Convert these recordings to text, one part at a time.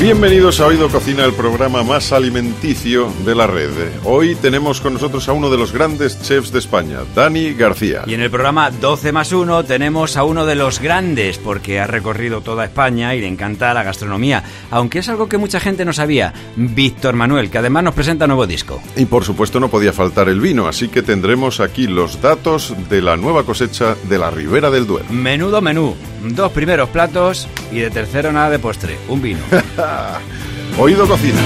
Bienvenidos a Oído Cocina, el programa más alimenticio de la red. Hoy tenemos con nosotros a uno de los grandes chefs de España, Dani García. Y en el programa 12 más 1 tenemos a uno de los grandes, porque ha recorrido toda España y le encanta la gastronomía, aunque es algo que mucha gente no sabía, Víctor Manuel, que además nos presenta nuevo disco. Y por supuesto no podía faltar el vino, así que tendremos aquí los datos de la nueva cosecha de la Ribera del Duero. Menudo menú, dos primeros platos y de tercero nada de postre, un vino. Oído Cocina.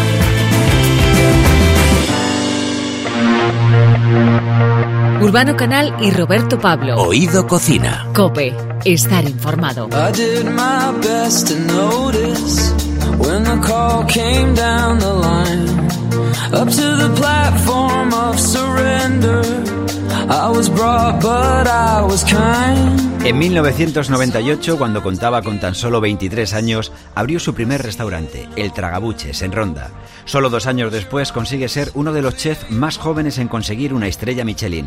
Urbano Canal y Roberto Pablo. Oído Cocina. Cope, estar informado. I did my best to notice when the call came down the line. Up to the platform of surrender. En 1998, cuando contaba con tan solo 23 años, abrió su primer restaurante, El Tragabuches, en Ronda. Solo dos años después consigue ser uno de los chefs más jóvenes en conseguir una estrella Michelin.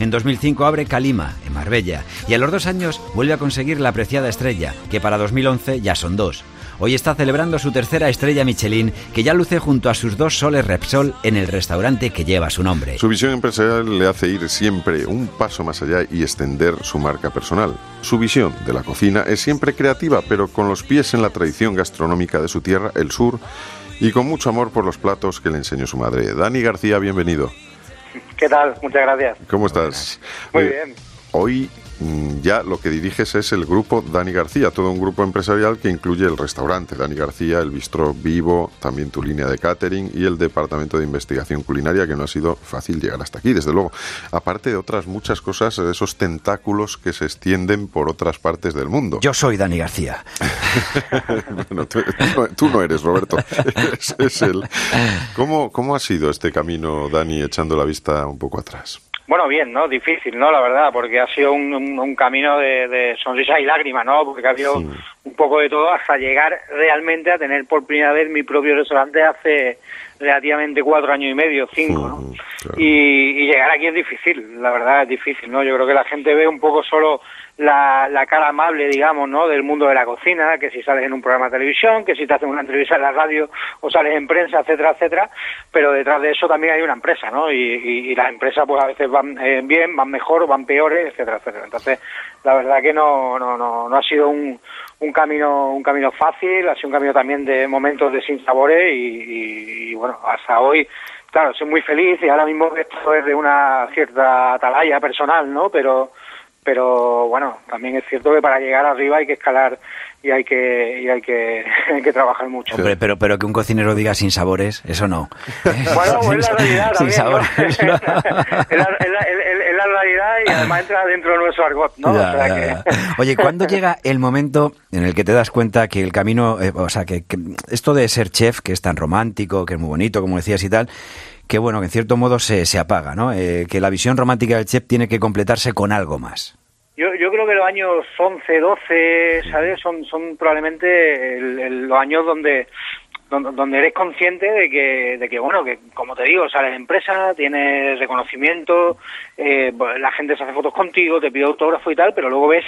En 2005 abre Calima, en Marbella, y a los dos años vuelve a conseguir la apreciada estrella, que para 2011 ya son dos. Hoy está celebrando su tercera estrella Michelin, que ya luce junto a sus dos soles Repsol en el restaurante que lleva su nombre. Su visión empresarial le hace ir siempre un paso más allá y extender su marca personal. Su visión de la cocina es siempre creativa, pero con los pies en la tradición gastronómica de su tierra, el sur, y con mucho amor por los platos que le enseñó su madre. Dani García, bienvenido. ¿Qué tal? Muchas gracias. ¿Cómo estás? Muy Eh, bien. Hoy mm, ya lo que diriges es el grupo Dani García, todo un grupo empresarial que incluye el restaurante Dani García, el bistró Vivo, también tu línea de catering y el departamento de investigación culinaria, que no ha sido fácil llegar hasta aquí, desde luego. Aparte de otras muchas cosas, esos tentáculos que se extienden por otras partes del mundo. Yo soy Dani García. Bueno, tú, tú no- eres, Roberto, es, es él. ¿Cómo, ¿Cómo ha sido este camino, Dani, echando la vista un poco atrás? Bueno, bien, ¿no? Difícil, ¿no? La verdad, porque ha sido un, un- un camino de, de sonrisas y lágrimas, ¿no? Porque ha habido Sí. un poco de todo hasta llegar realmente a tener por primera vez mi propio restaurante hace relativamente cuatro años y medio, cinco, ¿no? Claro. Y, y llegar aquí es difícil, la verdad es difícil, ¿no? Yo creo que la gente ve un poco solo la, la cara amable, digamos, ¿no? Del mundo de la cocina, que si sales en un programa de televisión, que si te hacen una entrevista en la radio o sales en prensa, etcétera, etcétera, pero detrás de eso también hay una empresa, ¿no? Y, y- y las empresas pues a veces van eh, bien, van mejor, van peores, etcétera, etcétera. Entonces, la verdad que no, no, no, no ha sido un, un camino un camino fácil, ha sido un camino también de momentos de sinsabores y, y, y, bueno, hasta hoy claro, soy muy feliz y ahora mismo esto es de una cierta atalaya personal, ¿no? Pero, pero bueno, también es cierto que para llegar arriba hay que escalar y hay que, y hay que, hay que trabajar mucho. Hombre, pero, pero que un cocinero diga sin sabores, eso no. Bueno, es la realidad sin sabores. es, la, es la- es la- es la realidad y además entra dentro de nuestro argot, ¿no? Ya, O sea ya, que- ya. Oye, ¿cuándo llega el momento en el que te das cuenta que el camino, eh, o sea, que, que esto de ser chef, que es tan romántico, que es muy bonito, como decías y tal, que bueno, que en cierto modo se, se apaga, ¿no? Eh, que la visión romántica del chef tiene que completarse con algo más. Yo, yo creo que los años 11, 12, ¿sabes? Son, son probablemente el- el- los años donde, donde donde eres consciente de que, de que bueno, que como te digo, sales de empresa, tienes reconocimiento, eh, pues, la gente se hace fotos contigo, te pide autógrafo y tal, pero luego ves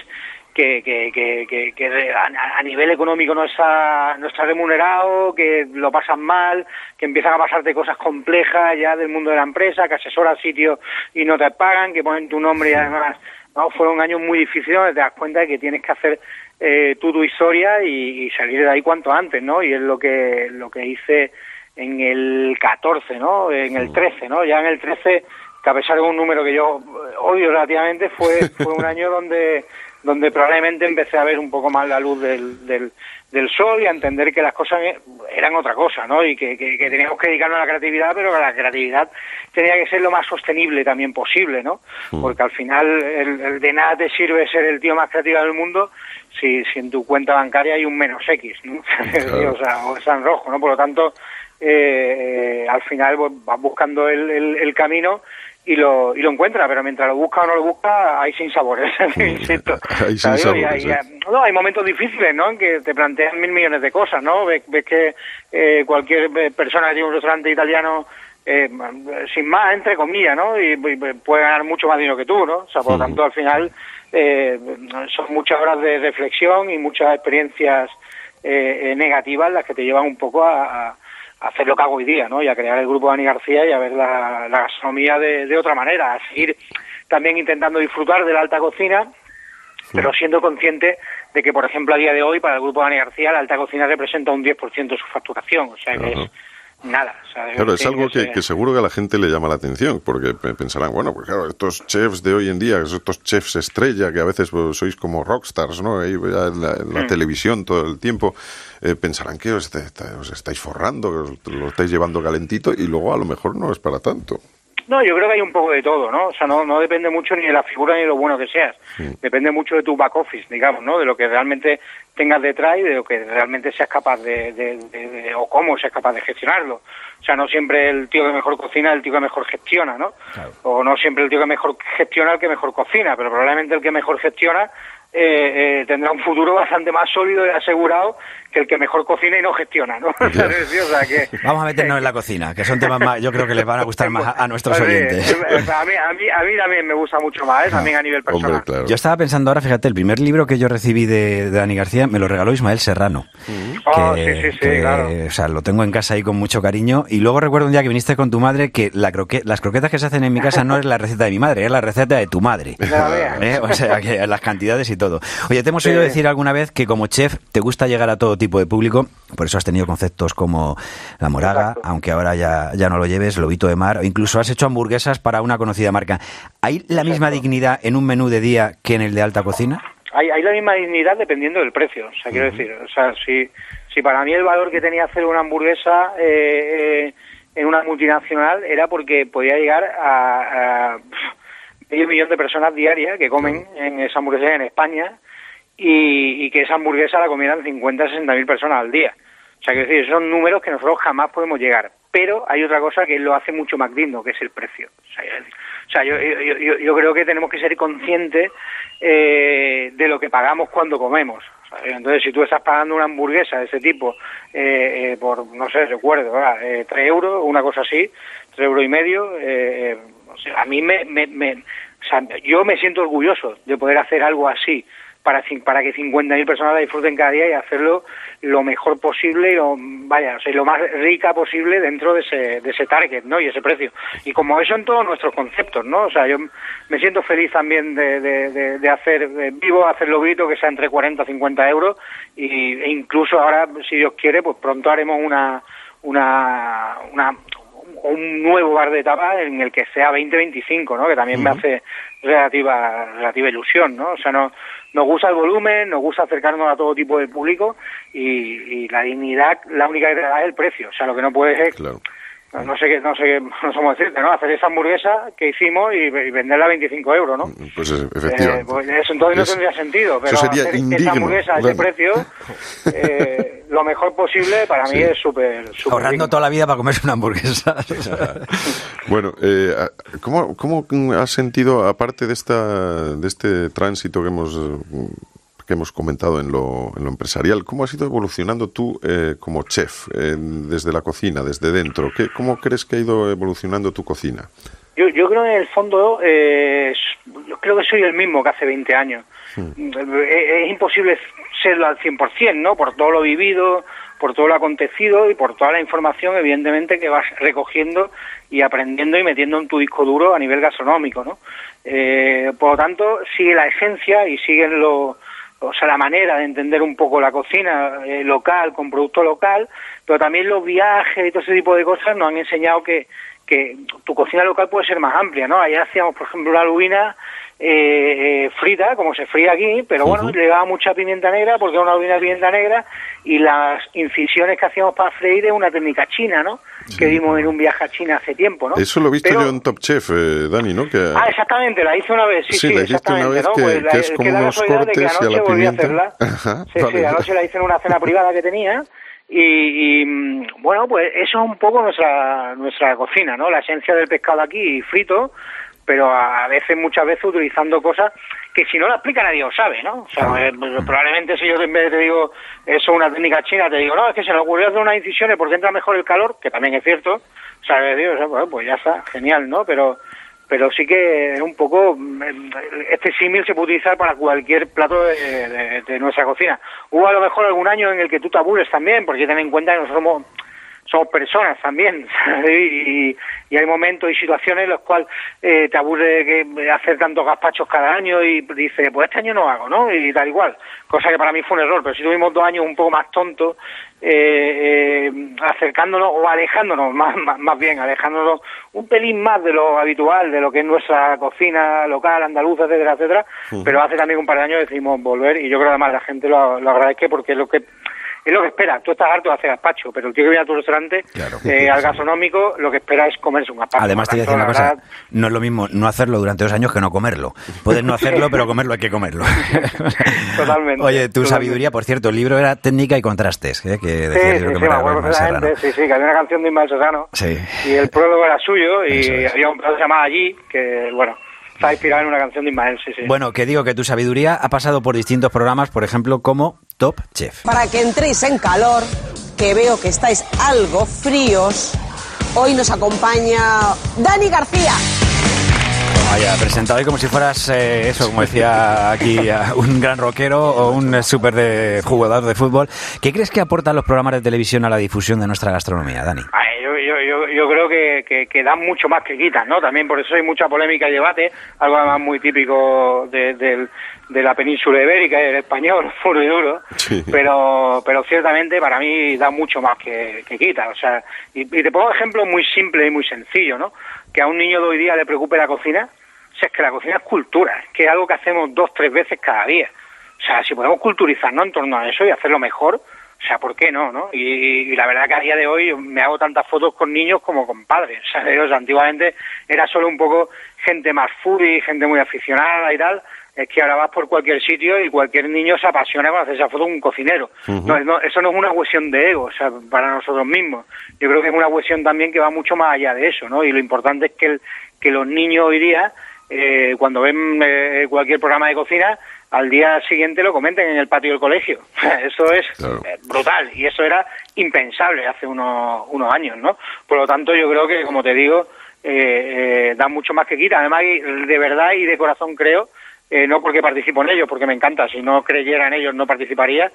que, que, que, que, a, a nivel económico no está, no está remunerado, que lo pasas mal, que empiezan a pasarte cosas complejas ya del mundo de la empresa, que asesoras sitios y no te pagan, que ponen tu nombre y además no, fueron años muy difíciles donde te das cuenta de que tienes que hacer eh, tú tu historia y, y salir de ahí cuanto antes, ¿no? Y es lo que lo que hice en el 14, ¿no? En el 13, ¿no? Ya en el 13, que a pesar de un número que yo odio relativamente, fue, fue un año donde donde probablemente empecé a ver un poco más la luz del, del, del sol y a entender que las cosas eran otra cosa, ¿no? Y que, que, que teníamos que dedicarnos a la creatividad, pero que la creatividad tenía que ser lo más sostenible también posible, ¿no? Porque al final el, el de nada te sirve ser el tío más creativo del mundo si, si en tu cuenta bancaria hay un menos X, ¿no? Claro. o sea, o está en rojo, ¿no? Por lo tanto, eh, eh, al final pues, vas buscando el, el, el camino y lo, y lo encuentra, pero mientras lo busca o no lo busca, hay sin sabores, insisto. Hay Y ¿eh? no, hay momentos difíciles, ¿no? En que te plantean mil millones de cosas, ¿no? Ves, ves que eh, cualquier eh, persona que tiene un restaurante italiano eh, sin más, entre comillas, ¿no? Y, puede ganar mucho más dinero que tú, ¿no? O sea, por lo tanto, al final eh, son muchas horas de reflexión y muchas experiencias eh, negativas las que te llevan un poco a, hacer lo que hago hoy día, ¿no? Y a crear el grupo de Ani García y a ver la, gastronomía de, de, otra manera, a seguir también intentando disfrutar de la alta cocina, pero siendo consciente de que, por ejemplo, a día de hoy, para el grupo de Ani García, la alta cocina representa un 10% de su facturación, o sea que es nada. claro, es algo que, seguro que a la gente le llama la atención, porque pensarán, bueno, pues claro, estos chefs de hoy en día, estos chefs estrella, que a veces pues, sois como rockstars, ¿no? Ahí, en la, hmm. televisión todo el tiempo, eh, pensarán que os, os, estáis forrando, que os lo estáis llevando calentito, y luego a lo mejor no es para tanto. No, yo creo que hay un poco de todo, ¿no? O sea, no, no depende mucho ni de la figura ni de lo bueno que seas. Depende mucho de tu back office, digamos, ¿no? De lo que realmente tengas detrás y de lo que realmente seas capaz de, de, o cómo seas capaz de gestionarlo. O sea, no siempre el tío que mejor cocina es el tío que mejor gestiona, ¿no? O no siempre el tío que mejor gestiona el que mejor cocina, pero probablemente el que mejor gestiona eh, eh, tendrá un futuro bastante más sólido y asegurado que el que mejor cocina y no gestiona, ¿no? Vamos a meternos en la cocina, que son temas más, yo creo que les van a gustar más a, nuestros oyentes. A mí, a, mí, a mí también me gusta mucho más, ¿eh? también a nivel personal. Yo estaba pensando ahora, fíjate, el primer libro que yo recibí de, Dani García me lo regaló Ismael Serrano. Oh, sí, sí, sí, claro. O sea, lo tengo en casa ahí con mucho cariño. Y luego recuerdo un día que viniste con tu madre que la croque, las croquetas que se hacen en mi casa no es la receta de mi madre, es la receta de tu madre. ¿Eh? O sea, que las cantidades y todo. Oye, te hemos oído decir alguna vez que como chef te gusta llegar a todo tipo de público, por eso has tenido conceptos como la moraga, aunque ahora ya, ya no lo lleves, lobito de mar, o incluso has hecho hamburguesas para una conocida marca. ¿Hay la misma dignidad en un menú de día que en el de alta cocina? Hay, hay la misma dignidad dependiendo del precio, o sea, quiero decir, o sea, si, si para mí el valor que tenía hacer una hamburguesa eh, eh, en una multinacional era porque podía llegar a, a medio millón de personas diarias que comen en esa hamburguesa en España y, que esa hamburguesa la comieran 50, 60 mil personas al día. O sea, que decir, son números que nosotros jamás podemos llegar. Pero hay otra cosa que lo hace mucho más digno, que es el precio. O sea, yo, yo, creo que tenemos que ser conscientes eh, de lo que pagamos cuando comemos. entonces, si tú estás pagando una hamburguesa de ese tipo eh, eh, por, no sé, recuerdo, eh, 3 euros, una cosa así, 3 euros y medio, a mí me, me, me o sea, yo me siento orgulloso de poder hacer algo así para, para que 50.000 personas la disfruten cada día y hacerlo lo mejor posible y lo, vaya, o sea, lo más rica posible dentro de ese, de ese target, ¿no? Y ese precio. Y como eso en todos nuestros conceptos, ¿no? O sea, yo me siento feliz también de, de, de, hacer vivo, hacer lobito que sea entre 40 y 50 euros y, e incluso ahora, si Dios quiere, pues pronto haremos una, una, una un nuevo bar de tapas en el que sea 20-25, ¿no? Que también me hace relativa relativa ilusión, ¿no? O sea, no nos gusta el volumen, nos gusta acercarnos a todo tipo de público y, la dignidad, la única que te da es el precio. O sea, lo que no puedes es no sé qué, no sé qué, no somos decirte, ¿no? Hacer esa hamburguesa que hicimos y, venderla a 25 euros, ¿no? Pues efectivamente. Eh, pues eso entonces no tendría sentido, pero sería hacer esa hamburguesa a ese precio, eh, lo mejor posible para mí es súper... Ahorrando toda la vida para comerse una hamburguesa. bueno, eh, ¿cómo, ¿cómo has sentido, aparte de, esta, de este tránsito que hemos que hemos comentado en lo, en lo empresarial. ¿Cómo has ido evolucionando tú eh, como chef desde la cocina, desde dentro? ¿Qué, ¿Cómo crees que ha ido evolucionando tu cocina? Yo, yo creo que en el fondo, eh, yo creo que soy el mismo que hace 20 años. Hmm. Es, imposible serlo al 100%, ¿no? Por todo lo vivido, por todo lo acontecido y por toda la información, evidentemente, que vas recogiendo y aprendiendo y metiendo en tu disco duro a nivel gastronómico, ¿no? Eh, por lo tanto, sigue la esencia y siguen los o sea, la manera de entender un poco la cocina eh, local, con producto local, pero también los viajes y todo ese tipo de cosas nos han enseñado que, que tu cocina local puede ser más amplia, ¿no? Ayer hacíamos, por ejemplo, la lubina eh, eh, frita, como se fría aquí, pero bueno, le daba mucha pimienta negra porque era una lubina de pimienta negra y las incisiones que hacíamos para freír es una técnica china, ¿no? Que vimos en un viaje a China hace tiempo, ¿no? Eso lo he visto yo en Top Chef, eh, Dani, ¿no? Que... Ah, exactamente, la hice una vez, sí, sí, sí la hiciste una vez que, pues es como unos cortes y a la pimienta. Ajá, sí, sí, anoche la hice en una cena privada que tenía y, y, bueno, pues eso es un poco nuestra nuestra cocina, ¿no? La esencia del pescado aquí frito, pero a veces, muchas veces, utilizando cosas que si no la explica nadie lo sabe, ¿no? O sea, eh, pues, probablemente si yo en vez te digo eso es una técnica china, te digo, no, es que se le ocurrió hacer unas incisiones porque entra mejor el calor, que también es cierto, o sea, digo, pues, pues ya está, genial, ¿no? Pero pero sí que es un poco mm, este símil se puede utilizar para cualquier plato de, de, nuestra cocina. Hubo a lo mejor algún año en el que tú te aburres también, porque ten en cuenta que nosotros somos somos personas también y, y, hay momentos y situaciones en los cuales eh, te aburre que hacer tantos gazpachos cada año y dices, pues este año no hago, ¿no? Y tal igual, cosa que para mí fue un error, pero si tuvimos dos años un poco más tontos, eh, eh, acercándonos o alejándonos, más, más, bien, alejándonos un pelín más de lo habitual, de lo que es nuestra cocina local, andaluza, etcétera, etcétera, pero hace también un par de años decidimos volver y yo creo que además la gente lo, lo agradezca porque es lo que es lo que espera. Tú estás harto de hacer gazpacho, pero el tío que viene a tu restaurante, eh, al gastronómico, lo que espera es comerse un gazpacho. Además, te voy a decir una cosa, no es lo mismo no hacerlo durante dos años que no comerlo. Puedes no hacerlo, pero comerlo hay que comerlo. totalmente. Oye, tu sabiduría, por cierto, el libro era técnica y contrastes, ¿eh? que decía sí, sí, sí, me sí, sí, que había una canción de Ismael Serrano, sí. y el prólogo era suyo, y había un plato llamado Allí, que, bueno, está inspirado en una canción de Ismael, sí, sí. Bueno, que digo que tu sabiduría ha pasado por distintos programas, por ejemplo, como Top Chef. Para que entréis en calor, que veo que estáis algo fríos, hoy nos acompaña Dani García. Vaya, presentado hoy como si fueras eh, eso, como decía aquí, un gran rockero o un súper de jugador de fútbol. ¿Qué crees que aportan los programas de televisión a la difusión de nuestra gastronomía, Dani? yo, creo que, que, dan mucho más que quitan, ¿no? También por eso hay mucha polémica y debate, algo además muy típico de, la península ibérica, el español, puro y duro, pero pero ciertamente para mí da mucho más que, que quita, o sea, y, te pongo ejemplo muy simple y muy sencillo, ¿no? Que a un niño de hoy día le preocupe la cocina, o sea, es que la cocina es cultura, es que es algo que hacemos dos, tres veces cada día. O sea, si podemos culturizarnos en torno a eso y hacerlo mejor, o sea, ¿por qué no, no? Y, la verdad que a día de hoy me hago tantas fotos con niños como con padres. O sea, antiguamente era solo un poco gente más foodie, gente muy aficionada y tal. Es que ahora vas por cualquier sitio y cualquier niño se apasiona con hacer esa foto con un cocinero. no, eso no es una cuestión de ego, o sea, para nosotros mismos. Yo creo que es una cuestión también que va mucho más allá de eso, ¿no? Y lo importante es que, que los niños hoy día, eh, cuando ven eh, cualquier programa de cocina, al día siguiente lo comenten en el patio del colegio. Eso es eh, brutal y eso era impensable hace unos, unos años, ¿no? Por lo tanto, yo creo que, como te digo, eh, eh, da mucho más que quita. Además, de verdad y de corazón creo, eh, no porque participo en ellos, porque me encanta, si no creyera en ellos no participaría,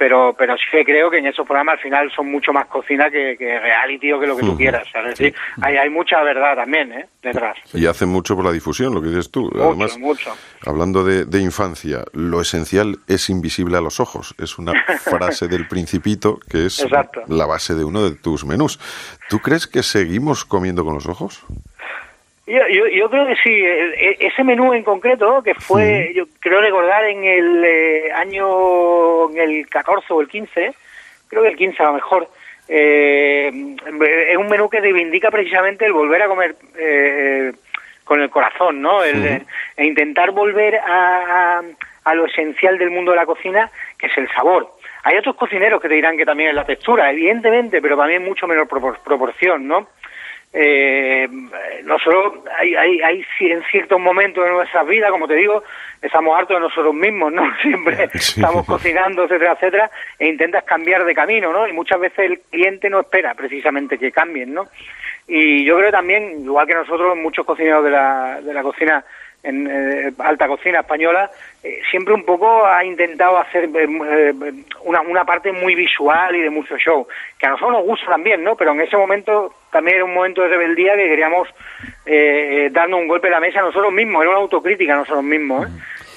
pero pero sí que creo que en esos programas al final son mucho más cocina que, reality o que lo que tú quieras. Es decir, hay, hay mucha verdad también ¿eh? detrás. Y hacen mucho por la difusión, lo que dices tú. Además, mucho. hablando de, de, infancia, lo esencial es invisible a los ojos. Es una frase del principito que es la base de uno de tus menús. ¿Tú crees que seguimos comiendo con los ojos? Yo, yo, creo que sí. E, ese menú en concreto, que fue, yo creo recordar en el eh, año, en el 14 o el 15, creo que el 15 a lo mejor, eh, es un menú que reivindica precisamente el volver a comer eh, con el corazón, ¿no? El, e intentar volver a, a, lo esencial del mundo de la cocina, que es el sabor. Hay otros cocineros que te dirán que también es la textura, evidentemente, pero también mucho menor proporción, ¿no? Eh, nosotros hay, hay, hay en ciertos momentos de nuestra vida, como te digo, estamos hartos de nosotros mismos, ¿no? Siempre estamos cocinando, etcétera, etcétera, e intentas cambiar de camino, ¿no? Y muchas veces el cliente no espera precisamente que cambien, ¿no? Y yo creo también, igual que nosotros, muchos cocineros de la, de la cocina en eh, alta cocina española, eh, siempre un poco ha intentado hacer eh, una, una parte muy visual y de mucho show, que a nosotros nos gusta también, ¿no? Pero en ese momento también era un momento de rebeldía que queríamos darnos un golpe a la mesa a nosotros mismos, era una autocrítica a nosotros mismos, ¿eh?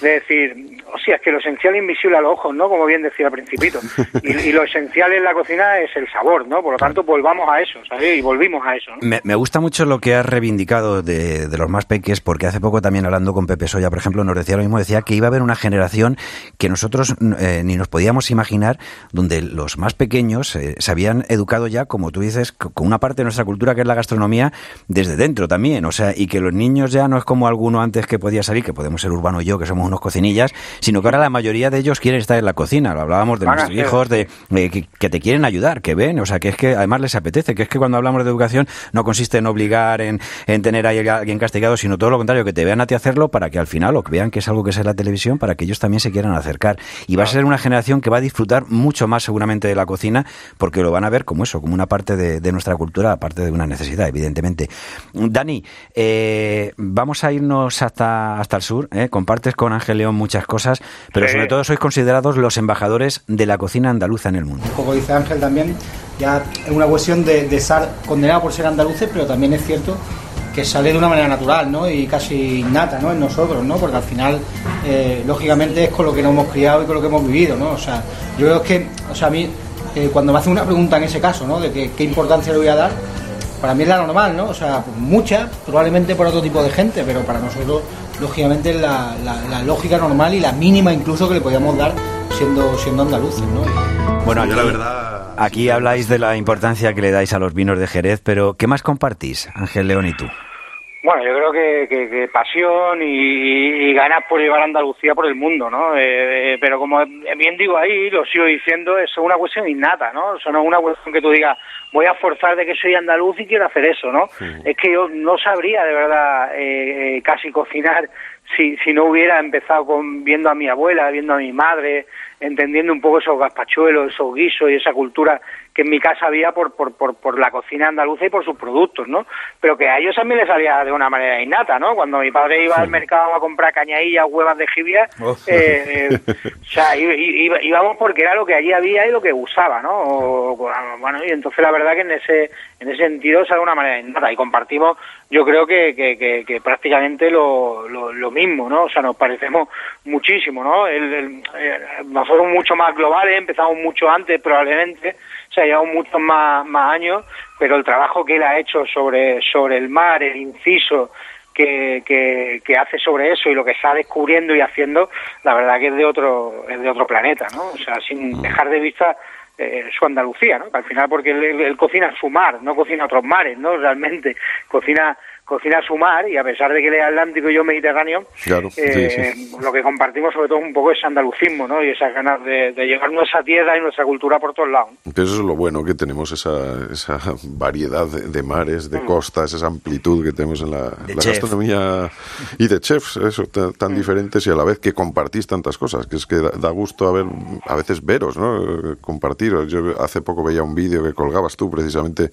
De decir, o sea, es que lo esencial es invisible a los ojos, ¿no? Como bien decía al principito. Y, lo esencial en la cocina es el sabor, ¿no? Por lo tanto, volvamos a eso, ¿sabes? Y volvimos a eso, me, me, gusta mucho lo que has reivindicado de, de, los más peques, porque hace poco también hablando con Pepe Soya, por ejemplo, nos decía lo mismo, decía que iba a haber una generación que nosotros eh, ni nos podíamos imaginar, donde los más pequeños eh, se habían educado ya, como tú dices, con una parte de nuestra cultura que es la gastronomía, desde dentro también, o sea, y que los niños ya no es como alguno antes que podía salir, que podemos ser urbano y yo, que somos unos cocinillas, sino que ahora la mayoría de ellos quieren estar en la cocina. Lo hablábamos de nuestros hijos, de, de que, que te quieren ayudar, que ven, o sea, que es que además les apetece, que es que cuando hablamos de educación no consiste en obligar, en, en tener ahí a alguien castigado, sino todo lo contrario, que te vean a ti hacerlo para que al final, o que vean que es algo que es en la televisión, para que ellos también se quieran acercar. Y va a ser una generación que va a disfrutar mucho más seguramente de la cocina, porque lo van a ver como eso, como una parte de, de nuestra cultura, aparte de una necesidad, evidentemente. Dani, eh, vamos a irnos hasta, hasta el sur, ¿eh? compartes con Ángel León muchas cosas, pero Sí. sobre todo sois considerados los embajadores de la cocina andaluza en el mundo. Un poco dice Ángel también, ya es una cuestión de, de estar condenado por ser andaluces, pero también es cierto que sale de una manera natural, ¿no? Y casi innata, ¿no? En nosotros, ¿no? Porque al final, eh, lógicamente, es con lo que nos hemos criado y con lo que hemos vivido, ¿no? O sea, yo creo que, o sea, a mí, eh, cuando me hacen una pregunta en ese caso, ¿no? De que, qué importancia le voy a dar, para mí es la normal, ¿no? O sea, pues mucha, probablemente por otro tipo de gente, pero para nosotros, lógicamente, es la, la- la lógica normal y la mínima incluso que le podíamos dar siendo, siendo andaluces, ¿no? Bueno, Yo aquí, la verdad... aquí habláis de la importancia que le dais a los vinos de Jerez, pero ¿qué más compartís, Ángel León y tú? Bueno, yo creo que, que- que pasión y, y ganas por llevar a Andalucía por el mundo, ¿no? Eh, eh, pero como bien digo ahí, lo sigo diciendo, es una cuestión innata, ¿no? Eso no es una cuestión que tú digas, voy a forzar de que soy andaluz y quiero hacer eso, ¿no? Es que yo no sabría de verdad eh, eh, casi cocinar si, si no hubiera empezado con viendo a mi abuela, viendo a mi madre, entendiendo un poco esos gazpachuelos, esos guisos y esa cultura que en mi casa había por, por, por, por la cocina andaluza y por sus productos, ¿no? Pero que a ellos también les salía de una manera innata, ¿no? Cuando mi padre iba al mercado a comprar cañadillas, huevas de jibia, eh, eh, o sea, íbamos porque era lo que allí había y lo que usaba, ¿no? O- bueno, y entonces la verdad que en ese en ese sentido sale de una manera innata y compartimos, yo creo que, que, que, que prácticamente lo, lo, lo mismo, ¿no? O sea, nos parecemos muchísimo, ¿no? El, el- eh, nosotros mucho más globales, empezamos mucho antes probablemente, o sea, llevamos muchos más, más años, pero el trabajo que él ha hecho sobre, sobre el mar, el inciso que, que, que hace sobre eso y lo que está descubriendo y haciendo, la verdad que es de otro, es de otro planeta, ¿no? O sea, sin dejar de vista eh, su Andalucía, ¿no? Que al final porque él, él- él cocina su mar, no cocina otros mares, ¿no? Realmente cocina cocina su mar y a pesar de que él es Atlántico y yo Mediterráneo, Claro, eh, sí. lo que compartimos sobre todo un poco es andalucismo, ¿no? Y esas ganas de, de llevar nuestra tierra y nuestra cultura por todos lados. Pero eso es lo bueno, que tenemos esa, esa variedad de, de mares, de costas, esa amplitud que tenemos en la, gastronomía y de chefs, eso, ta- tan, diferentes y a la vez que compartís tantas cosas, que es que da, da gusto a, ver, a veces veros, ¿no? Compartiros. Yo hace poco veía un vídeo que colgabas tú precisamente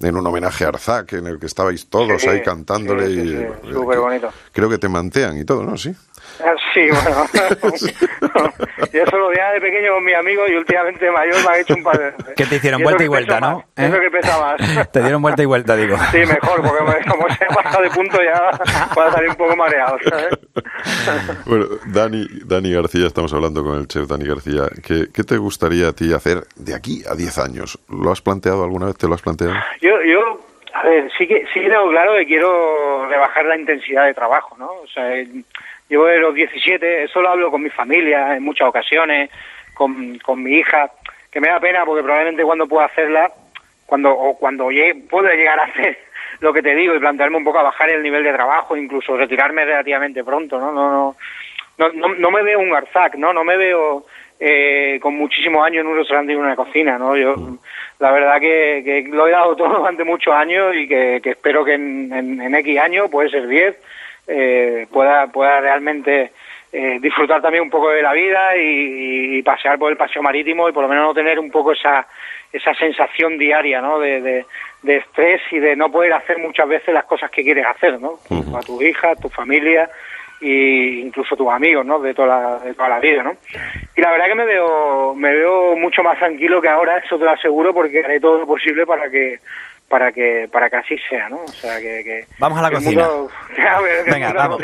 en un homenaje a Arzac, en el que estabais todos Sí, ahí cantándole sí, sí, y sí, eh, súper bonito. creo que te mantean y todo, ¿no? Sí. Ah, Sí, bueno. yo eso lo veía de pequeño con mis amigos y últimamente mayor me ha hecho un par de. Que te hicieron Y vuelta y vuelta, ¿no? más, Eso ¿Eh? que pesa más. Te dieron vuelta y vuelta, digo. Sí, mejor, porque me- como se ha pasado de punto ya va a salir un poco mareado, ¿sabes? Bueno, Dani, Dani García, estamos hablando con el chef Dani García. ¿Qué, qué te gustaría a ti hacer de aquí a 10 años? ¿Lo has planteado alguna vez? ¿Te lo has planteado? Yo, yo, a ver, sí que, sí tengo claro que quiero rebajar la intensidad de trabajo, ¿no? O sea, llevo de los 17, eso lo hablo con mi familia en muchas ocasiones, con, con mi hija, que me da pena porque probablemente cuando pueda hacerla, cuando, o cuando pueda llegar a hacer lo que te digo y plantearme un poco a bajar el nivel de trabajo, incluso retirarme relativamente pronto, ¿no? No, no, no, no, no me veo un Garzac, ¿no? No me veo eh, con muchísimos años en un restaurante y en una cocina, ¿no? Yo, la verdad que, que lo he dado todo durante muchos años y que, que espero que en, en, en X años, puede ser 10, eh, pueda, pueda realmente eh, disfrutar también un poco de la vida y, y pasear por el paseo marítimo y por lo menos no tener un poco esa, esa sensación diaria, ¿no? De, de, de estrés y de no poder hacer muchas veces las cosas que quieres hacer, ¿no? A tu hija, a tu familia y incluso tus amigos, ¿no? De toda la, de toda la vida, ¿no? Y la verdad que me veo me veo mucho más tranquilo que ahora, eso te lo aseguro, porque haré todo lo posible para que para que para que así sea, ¿no? O sea, que, que Vamos a la cocina. mundo- Venga, vamos.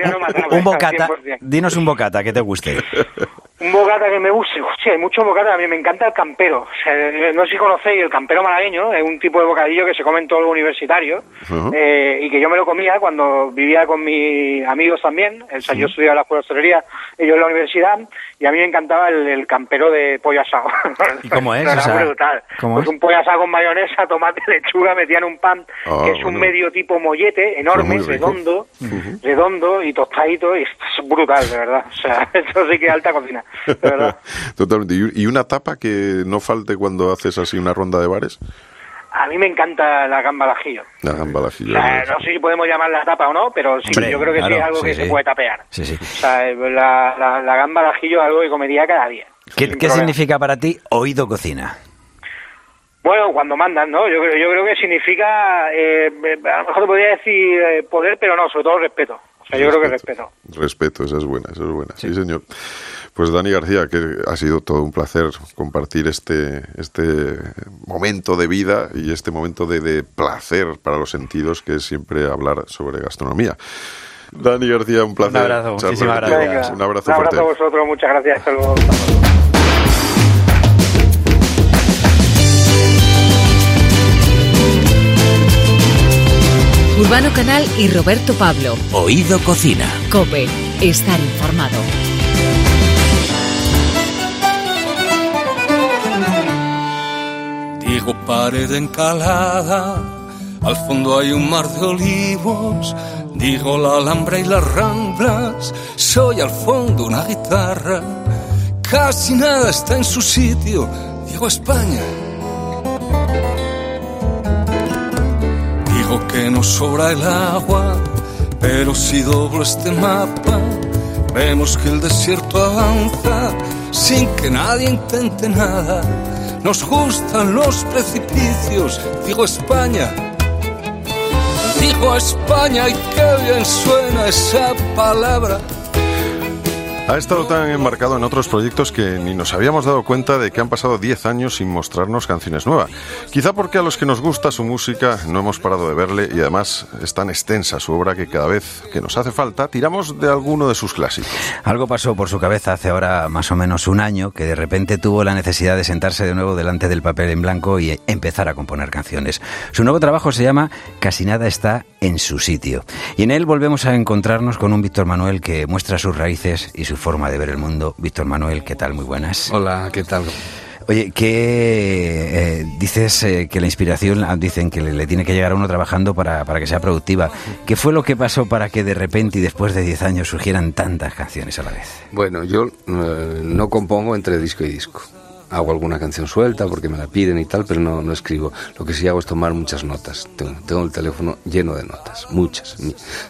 Un, un bocata. 100%. Dinos un bocata que te guste. Un bocata que me guste, hostia, hay muchos bocatas, a mí me encanta el campero. O sea, no sé si conocéis el campero malagueño, es un tipo de bocadillo que se come en todos los universitarios Ajá. eh, y que yo me lo comía cuando vivía con mis amigos también. O sea, yo estudiaba en la escuela de hostelería, ellos en la universidad, y a mí me encantaba el, el campero de pollo asado. ¿Y cómo es? Era O sea, brutal. ¿cómo pues es? un pollo asado con mayonesa, tomate, lechuga, metían un pan Ah, que es un bueno. medio tipo mollete, enorme, redondo, redondo y tostadito, y es brutal, de verdad. O sea, esto sí que es alta cocina, de verdad. Totalmente. ¿Y una tapa que no falte cuando haces así una ronda de bares? A mí me encanta la gamba al ajillo. La gamba al O ajillo. sea, no sé si podemos llamarla tapa o no, pero sí, Hombre, yo creo que sí es algo sí, que sí. se puede tapear. Sí, sí. O sea, la, la, la gamba al ajillo es algo que comería cada día. ¿Qué, qué significa para ti oído cocina? Bueno, cuando mandan, ¿no? Yo, creo- yo creo que significa, eh, a lo mejor te podría decir eh, poder, pero no, sobre todo respeto. O sea, yo creo que respeto. Respeto, esa es buena, esa es buena. Sí. señor. Pues Dani García, que ha sido todo un placer compartir este, este momento de vida y este momento de, de placer para los sentidos, que es siempre hablar sobre gastronomía. Dani García, un placer. Un abrazo, charlar muchísimas gracias. Un abrazo un fuerte. abrazo a vosotros, muchas gracias. Hasta luego. Urbano Canal y Roberto Pablo. Oído Cocina. Cope. Estar informado. Digo pared encalada, al fondo hay un mar de olivos. Digo la alhambra y las ramblas, soy al fondo una guitarra. Casi nada está en su sitio, digo España. Digo que nos sobra el agua, pero si doblo este mapa, vemos que el desierto avanza sin que nadie intente nada. Nos gustan los precipicios, digo España. Digo España y qué bien suena esa palabra. Ha estado tan enmarcado en otros proyectos que ni nos habíamos dado cuenta de que han pasado 10 años sin mostrarnos canciones nuevas. Quizá porque a los que nos gusta su música no hemos parado de verle y además es tan extensa su obra que cada vez que nos hace falta tiramos de alguno de sus clásicos. Algo pasó por su cabeza hace ahora más o menos un año que de repente tuvo la necesidad de sentarse de nuevo delante del papel en blanco y empezar a componer canciones. Su nuevo trabajo se llama Casi nada está en su sitio. Y en él volvemos a encontrarnos con un Víctor Manuel que muestra sus raíces y su forma de ver el mundo. Víctor Manuel, ¿qué tal? Muy buenas. Hola, ¿qué tal? Oye, ¿qué eh, dices eh, que la inspiración ah, dicen que le, le tiene que llegar a uno trabajando para, para que sea productiva? ¿Qué fue lo que pasó para que de repente y después de 10 años surgieran tantas canciones a la vez? Bueno, yo eh, no compongo entre disco y disco. Hago alguna canción suelta porque me la piden y tal, pero no, no escribo. Lo que sí hago es tomar muchas notas. Tengo, tengo el teléfono lleno de notas, muchas,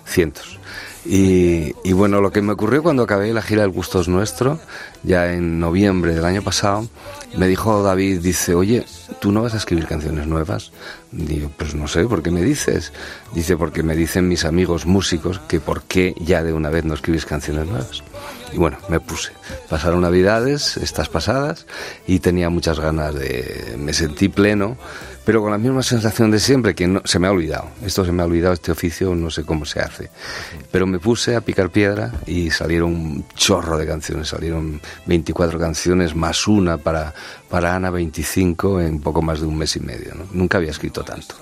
cientos. Y, bueno, lo que me ocurrió cuando acabé la gira del Gusto es Nuestro, ya en noviembre del año pasado, me dijo David, dice, oye, ¿tú no vas a escribir canciones nuevas? Digo, pues no sé, ¿por qué me dices? Dice, porque me dicen mis amigos músicos que por qué ya de una vez no escribís canciones nuevas. Y bueno, me puse. Pasaron navidades, estas pasadas, y tenía muchas ganas de... Me sentí pleno, pero con la misma sensación de siempre, que no, se me ha olvidado. Esto se me ha olvidado, este oficio, no sé cómo se hace. Pero me puse a picar piedra y salieron un chorro de canciones. Salieron 24 canciones más una para, para Ana 25 en poco más de un mes y medio. ¿no? Nunca había escrito tanto.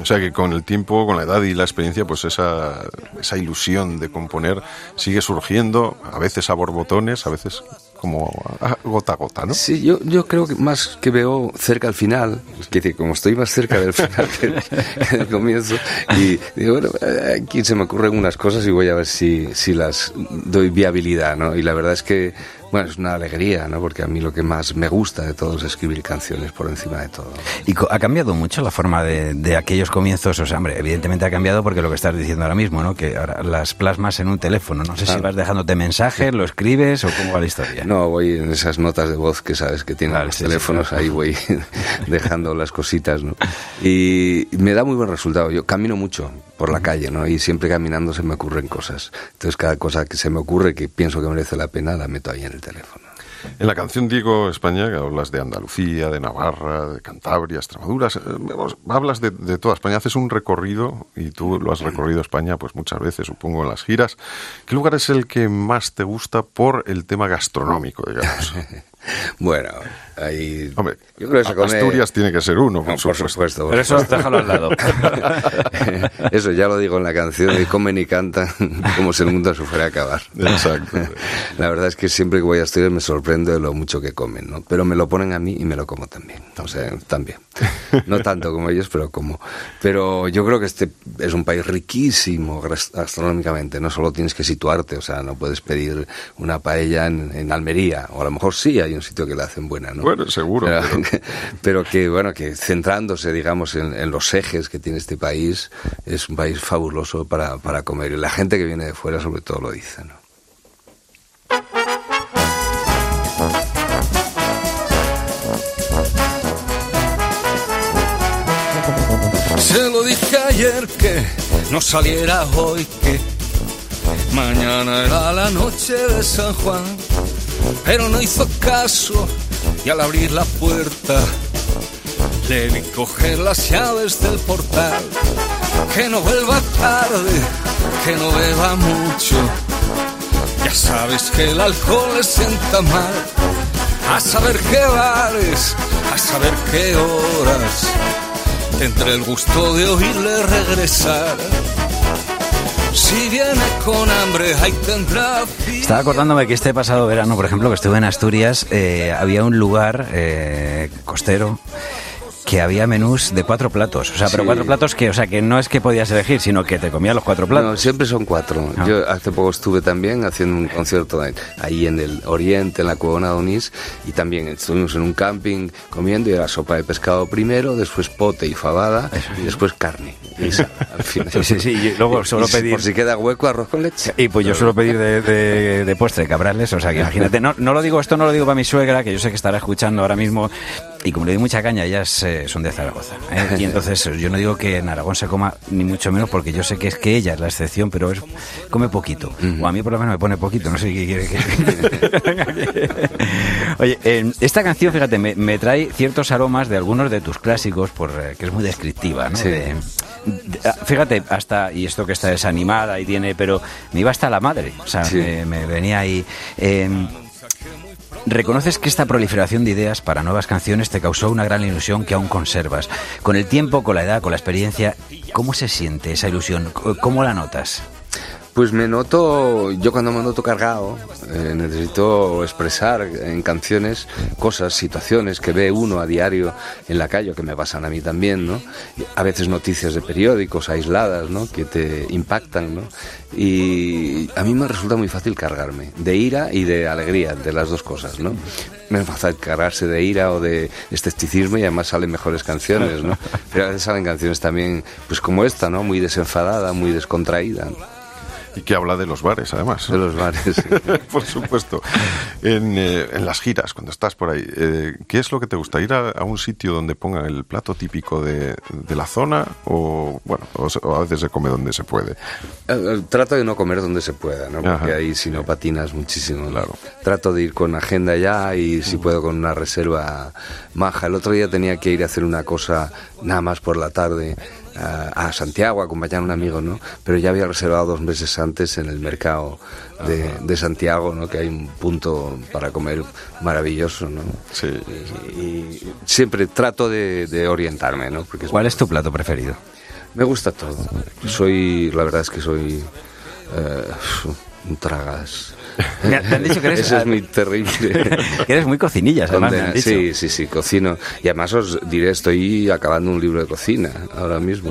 O sea que con el tiempo, con la edad y la experiencia, pues esa, esa ilusión de componer sigue surgiendo, a veces a borbotones, a veces como a gota a gota, ¿no? Sí, yo, yo creo que más que veo cerca al final, es que como estoy más cerca del final que, que del comienzo, y digo, bueno, aquí se me ocurren unas cosas y voy a ver si, si las doy viabilidad, ¿no? Y la verdad es que, bueno, es una alegría, ¿no? Porque a mí lo que más me gusta de todo es escribir canciones por encima de todo. ¿Y ha cambiado mucho la forma de, de aquellos comienzos? O sea, hombre, evidentemente ha cambiado porque lo que estás diciendo ahora mismo, ¿no? Que ahora las plasmas en un teléfono. No sé si Claro. vas dejándote mensajes, lo escribes o cómo va la historia. No, voy en esas notas de voz que sabes que tienen Vale, los sí, sí, teléfonos, claro. ahí voy dejando las cositas, ¿no? Y me da muy buen resultado. Yo camino mucho por la calle, ¿no? Y siempre caminando se me ocurren cosas. Entonces cada cosa que se me ocurre que pienso que merece la pena la meto ahí en el teléfono. En la canción Diego España que hablas de Andalucía, de Navarra, de Cantabria, Extremadura, hablas de, de toda España, haces un recorrido y tú lo has recorrido España pues muchas veces, supongo, en las giras. ¿Qué lugar es el que más te gusta por el tema gastronómico, digamos? Bueno, ahí. Hombre, yo creo que come- Asturias tiene que ser uno, por No, por supuesto. supuesto. por Pero eso supuesto. déjalo al lado. Eso ya lo digo en la canción, y comen y cantan como si el mundo se fuera a acabar. Exacto. La verdad es que siempre que voy a Asturias me sorprende de lo mucho que comen, ¿no? Pero me lo ponen a mí y me lo como también. O sea, también. No tanto como ellos, pero como. Pero yo creo que este es un país riquísimo gastronómicamente. No solo tienes que situarte, o sea, no puedes pedir una paella en, en Almería, o a lo mejor sí hay un sitio que la hacen buena, ¿no? Bueno, seguro, Pero, pero- pero que, bueno, que centrándose, digamos, en, en los ejes que tiene este país, es un país fabuloso para, para comer. Y la gente que viene de fuera, sobre todo, lo dice, ¿no? Se lo dije ayer que no saliera hoy, que mañana era la noche de San Juan. Pero no hizo caso y al abrir la puerta le vi coger las llaves del portal. Que no vuelva tarde, que no beba mucho. Ya sabes que el alcohol le sienta mal. A saber qué bares, a saber qué horas. Tendré el gusto de oírle regresar. Si viene con hambre, ahí tendrá Estaba acordándome que este pasado verano, por ejemplo, que estuve en Asturias, eh, había un lugar eh, costero que había menús de cuatro platos. O sea, pero Sí. cuatro platos que, o sea, que no es que podías elegir, sino que te comías los cuatro platos. No, siempre son cuatro. Ah. Yo hace poco estuve también haciendo un concierto ahí- en el oriente, en la Cuevana de Onís, y también estuvimos en un camping comiendo y era sopa de pescado primero, después pote y fabada, y después carne. Y al final. Sí, sí, sí, y luego si- pedir- Por si queda hueco, arroz con leche. Y pues yo suelo pedir de, de- de postre cabrales, o sea que imagínate, no, no lo digo, esto no lo digo para mi suegra, que yo sé que estará escuchando ahora mismo, y como le doy mucha caña, ellas eh, son de Zaragoza. ¿eh? Y entonces yo no digo que en Aragón se coma ni mucho menos, porque yo sé que es que ella es la excepción, pero es, come poquito. O a mí por lo menos me pone poquito, no sé qué quiere que... Oye, eh, esta canción, fíjate, me, me trae ciertos aromas de algunos de tus clásicos, por, eh, que es muy descriptiva, ¿no? Sí. De- de- ah, fíjate, hasta, y esto que está desanimada y tiene, pero me iba hasta la madre, o sea, Sí. me, me venía ahí. Reconoces que esta proliferación de ideas para nuevas canciones te causó una gran ilusión que aún conservas. Con el tiempo, con la edad, con la experiencia, ¿cómo se siente esa ilusión? ¿Cómo la notas? Pues me noto, yo cuando me noto cargado, eh, necesito expresar en canciones cosas, situaciones que ve uno a diario en la calle, que me pasan a mí también, ¿no? A veces noticias de periódicos aisladas, ¿no? Que te impactan, ¿no? Y a mí me resulta muy fácil cargarme, de ira y de alegría, de las dos cosas, ¿no? Me es fácil cargarse de ira o de escepticismo y además salen mejores canciones, ¿no? Pero a veces salen canciones también, pues como esta, ¿no? Muy desenfadada, muy descontraída. ¿no? Y que habla de los bares, además. De los bares. sí. por supuesto. En, eh, en las giras, cuando estás por ahí, eh, ¿qué es lo que te gusta? ¿Ir a, a un sitio donde pongan el plato típico de, de la zona? O, bueno, o, a veces se come donde se puede. Eh, Trato de no comer donde se pueda, ¿no? Porque Ajá. ahí si no patinas muchísimo. Claro. Trato de ir con agenda ya y si puedo con una reserva maja. El otro día tenía que ir a hacer una cosa nada más por la tarde a, a Santiago, a acompañar a un amigo, ¿no? Pero ya había reservado dos meses antes en el mercado de, de Santiago, ¿no? Que hay un punto para comer maravilloso, ¿no? Sí. Y, y siempre trato de, de orientarme, ¿no? Porque es ¿Cuál es tu plato preferido? me gusta todo. Soy, la verdad es que soy eh, un tragas. Me han- dicho que eres- Eso es muy terrible. Que eres muy cocinillas, además me han dicho. Sí, sí, sí, cocino. Y además os diré, estoy acabando un libro de cocina ahora mismo.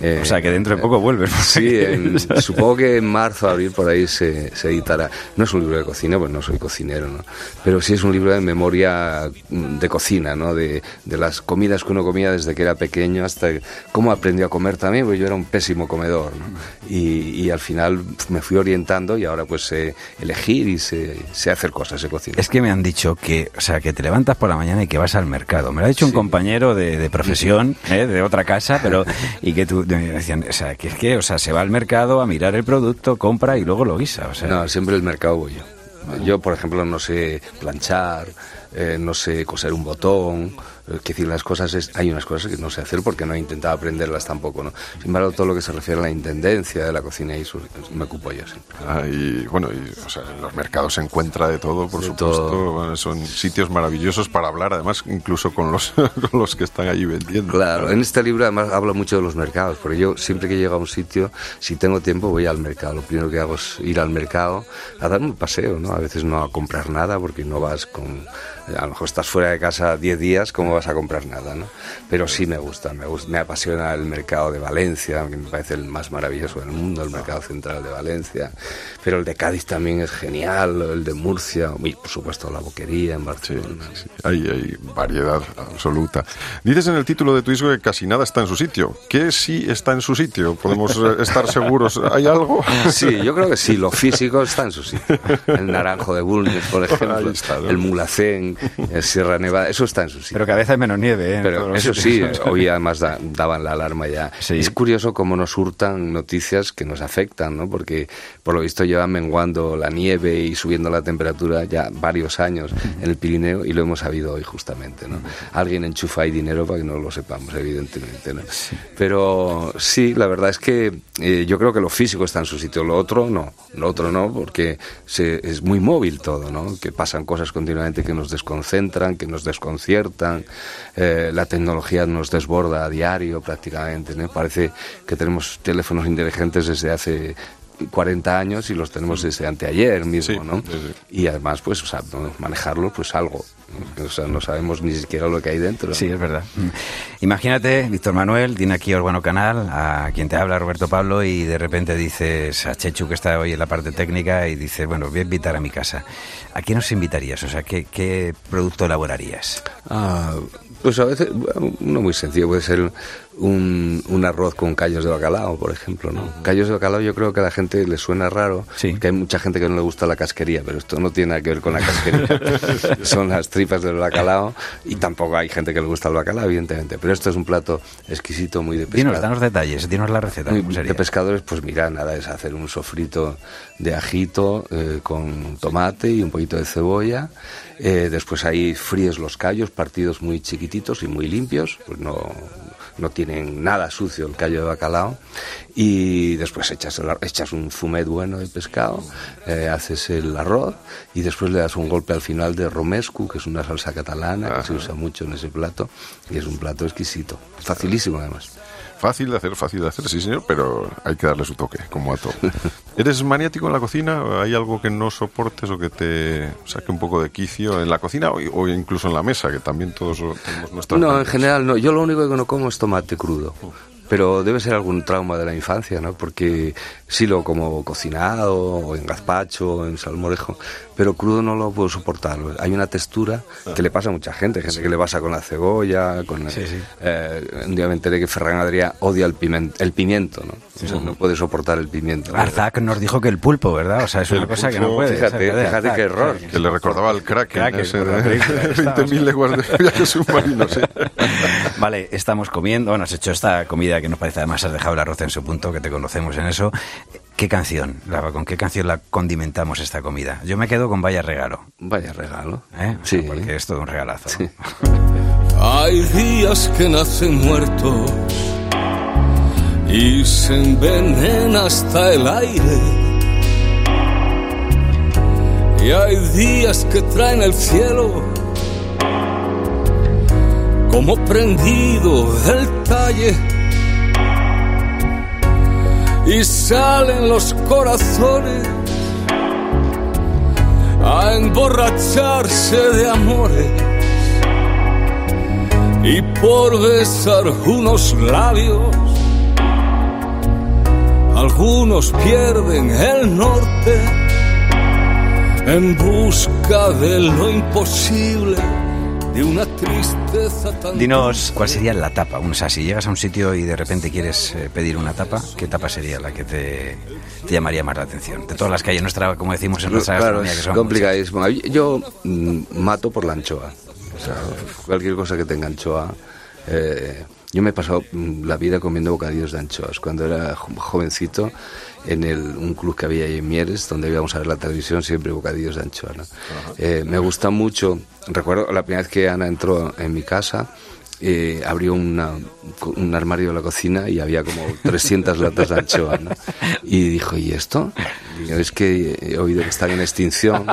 Eh, O sea, que dentro de poco vuelves. Sí, en- supongo que en marzo, abril, por ahí se, se editará. No es un libro de cocina, pues no soy cocinero, ¿no? Pero sí es un libro de memoria mm, de cocina, ¿no? De, de las comidas que uno comía desde que era pequeño hasta cómo aprendió a comer también, porque yo era un pésimo comedor, ¿no? Y, y al final me fui orientando y ahora pues sé elegir y sé, sé hacer cosas, sé cocinar. Es que me han dicho que, o sea, que te levantas por la mañana y que vas al mercado. Me lo ha dicho un compañero de, de profesión, ¿eh? de otra casa, pero y que tú me decían, o sea, que es que, o sea, se va al mercado a mirar el producto, compra y luego lo guisa, o sea. No, siempre el mercado voy yo. Yo, por ejemplo, no sé planchar, eh, no sé coser un botón, que decir, las cosas es, hay unas cosas que no sé hacer porque no he intentado aprenderlas tampoco, ¿no? Sin embargo, todo lo que se refiere a la intendencia de la cocina y eso me ocupo yo siempre. Ah, y bueno, y, o sea, en los mercados se encuentra de todo, por De supuesto. todo. Bueno, son sitios maravillosos para hablar, además, incluso con los, con los que están allí vendiendo. Claro, en este libro además hablo mucho de los mercados, porque yo siempre que llego a un sitio, si tengo tiempo voy al mercado. Lo primero que hago es ir al mercado a darme un paseo, ¿no? A veces no a comprar nada porque no vas con... A lo mejor estás fuera de casa 10 días, ¿cómo vas a comprar nada, no? Pero sí me gusta, me, gusta, me apasiona el mercado de Valencia, que me parece el más maravilloso del mundo, el mercado central de Valencia. Pero el de Cádiz también es genial, el de Murcia, y por supuesto la boquería en Barcelona. Hay, hay variedad absoluta. Dices en el título de tu disco que casi nada está en su sitio. ¿Qué sí está en su sitio? ¿Podemos eh, estar seguros? ¿Hay algo? Sí, yo creo que sí, lo físico está en su sitio. El naranjo de Bulnes, por ejemplo, está, ¿no? el mulacén, el Sierra Nevada, eso está en su sitio. Pero que a veces hay menos nieve, ¿eh? En Pero eso sí, hoy además da- daban la alarma ya. Sí. Es curioso cómo nos hurtan noticias que nos afectan, ¿no? Porque por lo visto lleva menguando la nieve y subiendo la temperatura ya varios años en el Pirineo y lo hemos sabido hoy justamente, ¿no? Alguien enchufa ahí dinero para que no lo sepamos, evidentemente, ¿no? Pero sí, la verdad es que eh, yo creo que lo físico está en su sitio, lo otro no, lo otro no, porque se- es muy móvil todo, ¿no? Que pasan cosas continuamente que nos desconcentran, que nos desconciertan, eh, la tecnología nos desborda a diario prácticamente, ¿no? Parece que tenemos teléfonos inteligentes desde hace 40 años y los tenemos desde anteayer mismo, ¿no? Y además, pues, o sea, no manejarlos, pues algo. ¿no? O sea, no sabemos ni siquiera lo que hay dentro. Sí, es verdad. Imagínate, Víctor Manuel, tiene aquí Urbano Canal, a quien te habla Roberto Pablo, y de repente dices a Chechu, que está hoy en la parte técnica, y dices, bueno, voy a invitar a mi casa. ¿A quién nos invitarías? O sea, ¿qué, qué producto elaborarías? Ah, pues a veces, uno muy sencillo, puede ser un, un arroz con callos de bacalao, por ejemplo, ¿no? Callos de bacalao yo creo que a la gente le suena raro, que hay mucha gente que no le gusta la casquería, pero esto no tiene nada que ver con la casquería. Son las tripas del bacalao y tampoco hay gente que le gusta el bacalao, evidentemente, pero esto es un plato exquisito, muy de pescado. Dinos, danos detalles, dinos la receta. Muy- de pescadores, pues mira, nada, es hacer un sofrito de ajito eh, con tomate y un poquito de cebolla. Eh, después ahí fríes los callos, partidos muy chiquititos y muy limpios, pues no, no tienen nada sucio el callo de bacalao. Y después echas, el echas un fumet bueno de pescado, eh, haces el arroz y después le das un golpe al final de romesco, que es una salsa catalana que se usa mucho en ese plato y es un plato exquisito. Facilísimo además. Fácil de hacer, fácil de hacer, sí señor, pero hay que darle su toque, como a todo. ¿Eres maniático en la cocina? ¿Hay algo que no soportes o que te saque un poco de quicio en la cocina o, o incluso en la mesa, que también todos tenemos nuestras... No, en general no. Yo lo único que no como es tomate crudo. Pero debe ser algún trauma de la infancia, ¿no? Porque sí lo como cocinado, o en gazpacho, o en salmorejo, pero crudo no lo puedo soportar. Hay una textura que le pasa a mucha gente, gente que le pasa con la cebolla, con... Sí, sí. eh, un día me enteré que Ferran Adrià odia el, pimen- el pimiento, ¿no? O sea, no puede soportar el pimiento. Arzac nos dijo que el pulpo, ¿verdad? O sea, es una El cosa que no puede. fíjate, fíjate Arzac, qué error. Que le recordaba al Kraken, Kraken, ese por la de película esta, 20.000 leguas de viaje submarino, sí. Vale, estamos comiendo, bueno, has hecho esta comida que nos parece, además has dejado el arroz en su punto, que te conocemos en eso. ¿Qué canción? La- ¿Con qué canción la condimentamos esta comida? Yo me quedo con Vaya Regalo. Vaya regalo. ¿eh? O sea, Sí. Porque es todo un regalazo. ¿no? Hay días que nacen muertos y se envenena hasta el aire. Y hay días que traen el cielo como prendido el talle. Y salen los corazones a emborracharse de amores y por besar unos labios algunos pierden el norte en busca de lo imposible de una tristeza tan Dinos, ¿cuál sería la tapa? O sea, si llegas a un sitio y de repente quieres eh, pedir una tapa, ¿qué tapa sería la que te, te llamaría más la atención? De todas las que hay en nuestra, como decimos en nuestra Claro, que son complicadísimo. Yo mm, mato por la anchoa. O sea, cualquier cosa que tenga anchoa. eh, Yo me he pasado mm, la vida comiendo bocadillos de anchoas. Cuando era jo- jovencito, en el, un club que había ahí en Mieres, donde íbamos a ver la televisión, siempre bocadillos de anchoa. ¿no? Eh, me gusta mucho. Recuerdo la primera vez que Ana entró en mi casa. eh, abrió una- un armario de la cocina y había como 300 latas de anchoa, ¿no? Y dijo, ¿y esto? Digo, es que he oído que están en extinción.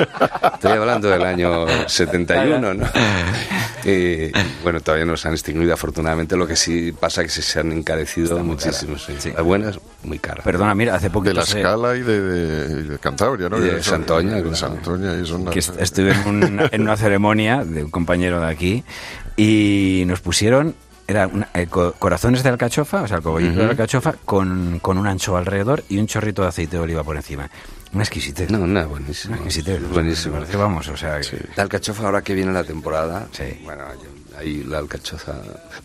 Estoy hablando del año 71, ¿no? Eh, bueno, todavía no se han extinguido, afortunadamente. Lo que sí pasa es que se han encarecido muchísimo. sí. Las buenas, muy caras. Perdona, mira, hace poquito De la se- Escala y de, de- y de Cantabria, ¿no? Y de son- Santoña, de claro. Santoña, y son que las- est- estuve en, un- en una ceremonia de un compañero de aquí y nos pusieron era una- eh, co- corazones de alcachofa, o sea, el cogollito de alcachofa con, con un ancho alrededor y un chorrito de aceite de oliva por encima. Una exquisitez. No, no, buenísimo. Una exquisitez. Buenísimo. Parece, vamos, o sea, La alcachofa, ahora que viene la temporada, Sí. bueno, yo- ahí la alcachofa,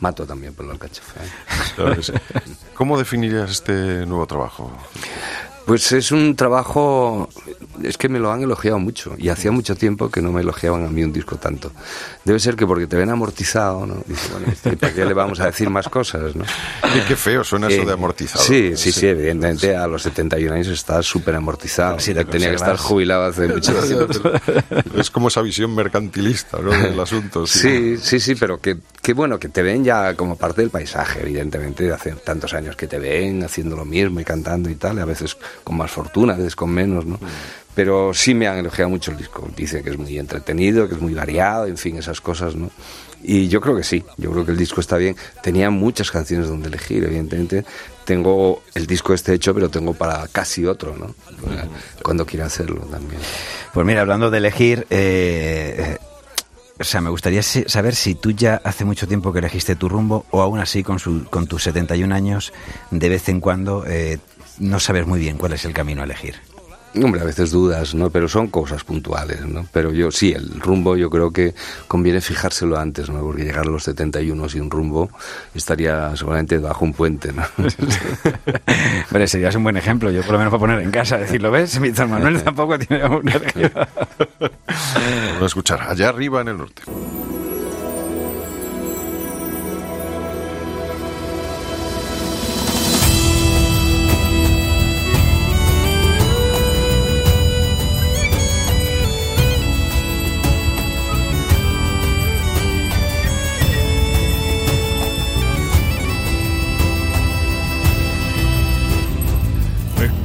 mato también por la alcachofa. ¿eh? ¿Cómo definirías este nuevo trabajo? Pues es un trabajo, es que me lo han elogiado mucho y hacía mucho tiempo que no me elogiaban a mí un disco tanto. Debe ser que porque te ven amortizado, ¿no? Dice, bueno, este, ¿para qué le vamos a decir más cosas, no? Qué, qué feo suena eso de amortizado. Sí, sí, sí, evidentemente a los 71 años está súper amortizado. Tenía que estar jubilado hace mucho tiempo. Es como esa visión mercantilista ¿no? del asunto. Sí, sí, sí, pero que, que bueno, que te ven ya como parte del paisaje, evidentemente, de hace tantos años que te ven haciendo lo mismo y cantando y tal, a veces con más fortuna, a veces con menos, ¿no? Pero sí me han elogiado mucho el disco. Dice que es muy entretenido, que es muy variado, en fin, esas cosas, ¿no? Y yo creo que sí, yo creo que el disco está bien. Tenía muchas canciones donde elegir, evidentemente. Tengo el disco este hecho, pero tengo para casi otro, ¿no? Cuando quiera hacerlo también. Pues mira, hablando de elegir, eh, eh, o sea, me gustaría saber si tú ya hace mucho tiempo que elegiste tu rumbo o aún así con, su, con tus 71 años, de vez en cuando eh, no sabes muy bien cuál es el camino a elegir. Hombre, a veces dudas, ¿no? Pero son cosas puntuales, ¿no? Pero yo sí, el rumbo yo creo que conviene fijárselo antes, ¿no? Porque llegar a los 71 sin rumbo estaría seguramente bajo un puente, ¿no? Pero serías un buen ejemplo, yo por lo menos para poner en casa, decirlo, ¿ves? Víctor Manuel tampoco tiene una energía. Vamos a escuchar allá arriba en el norte.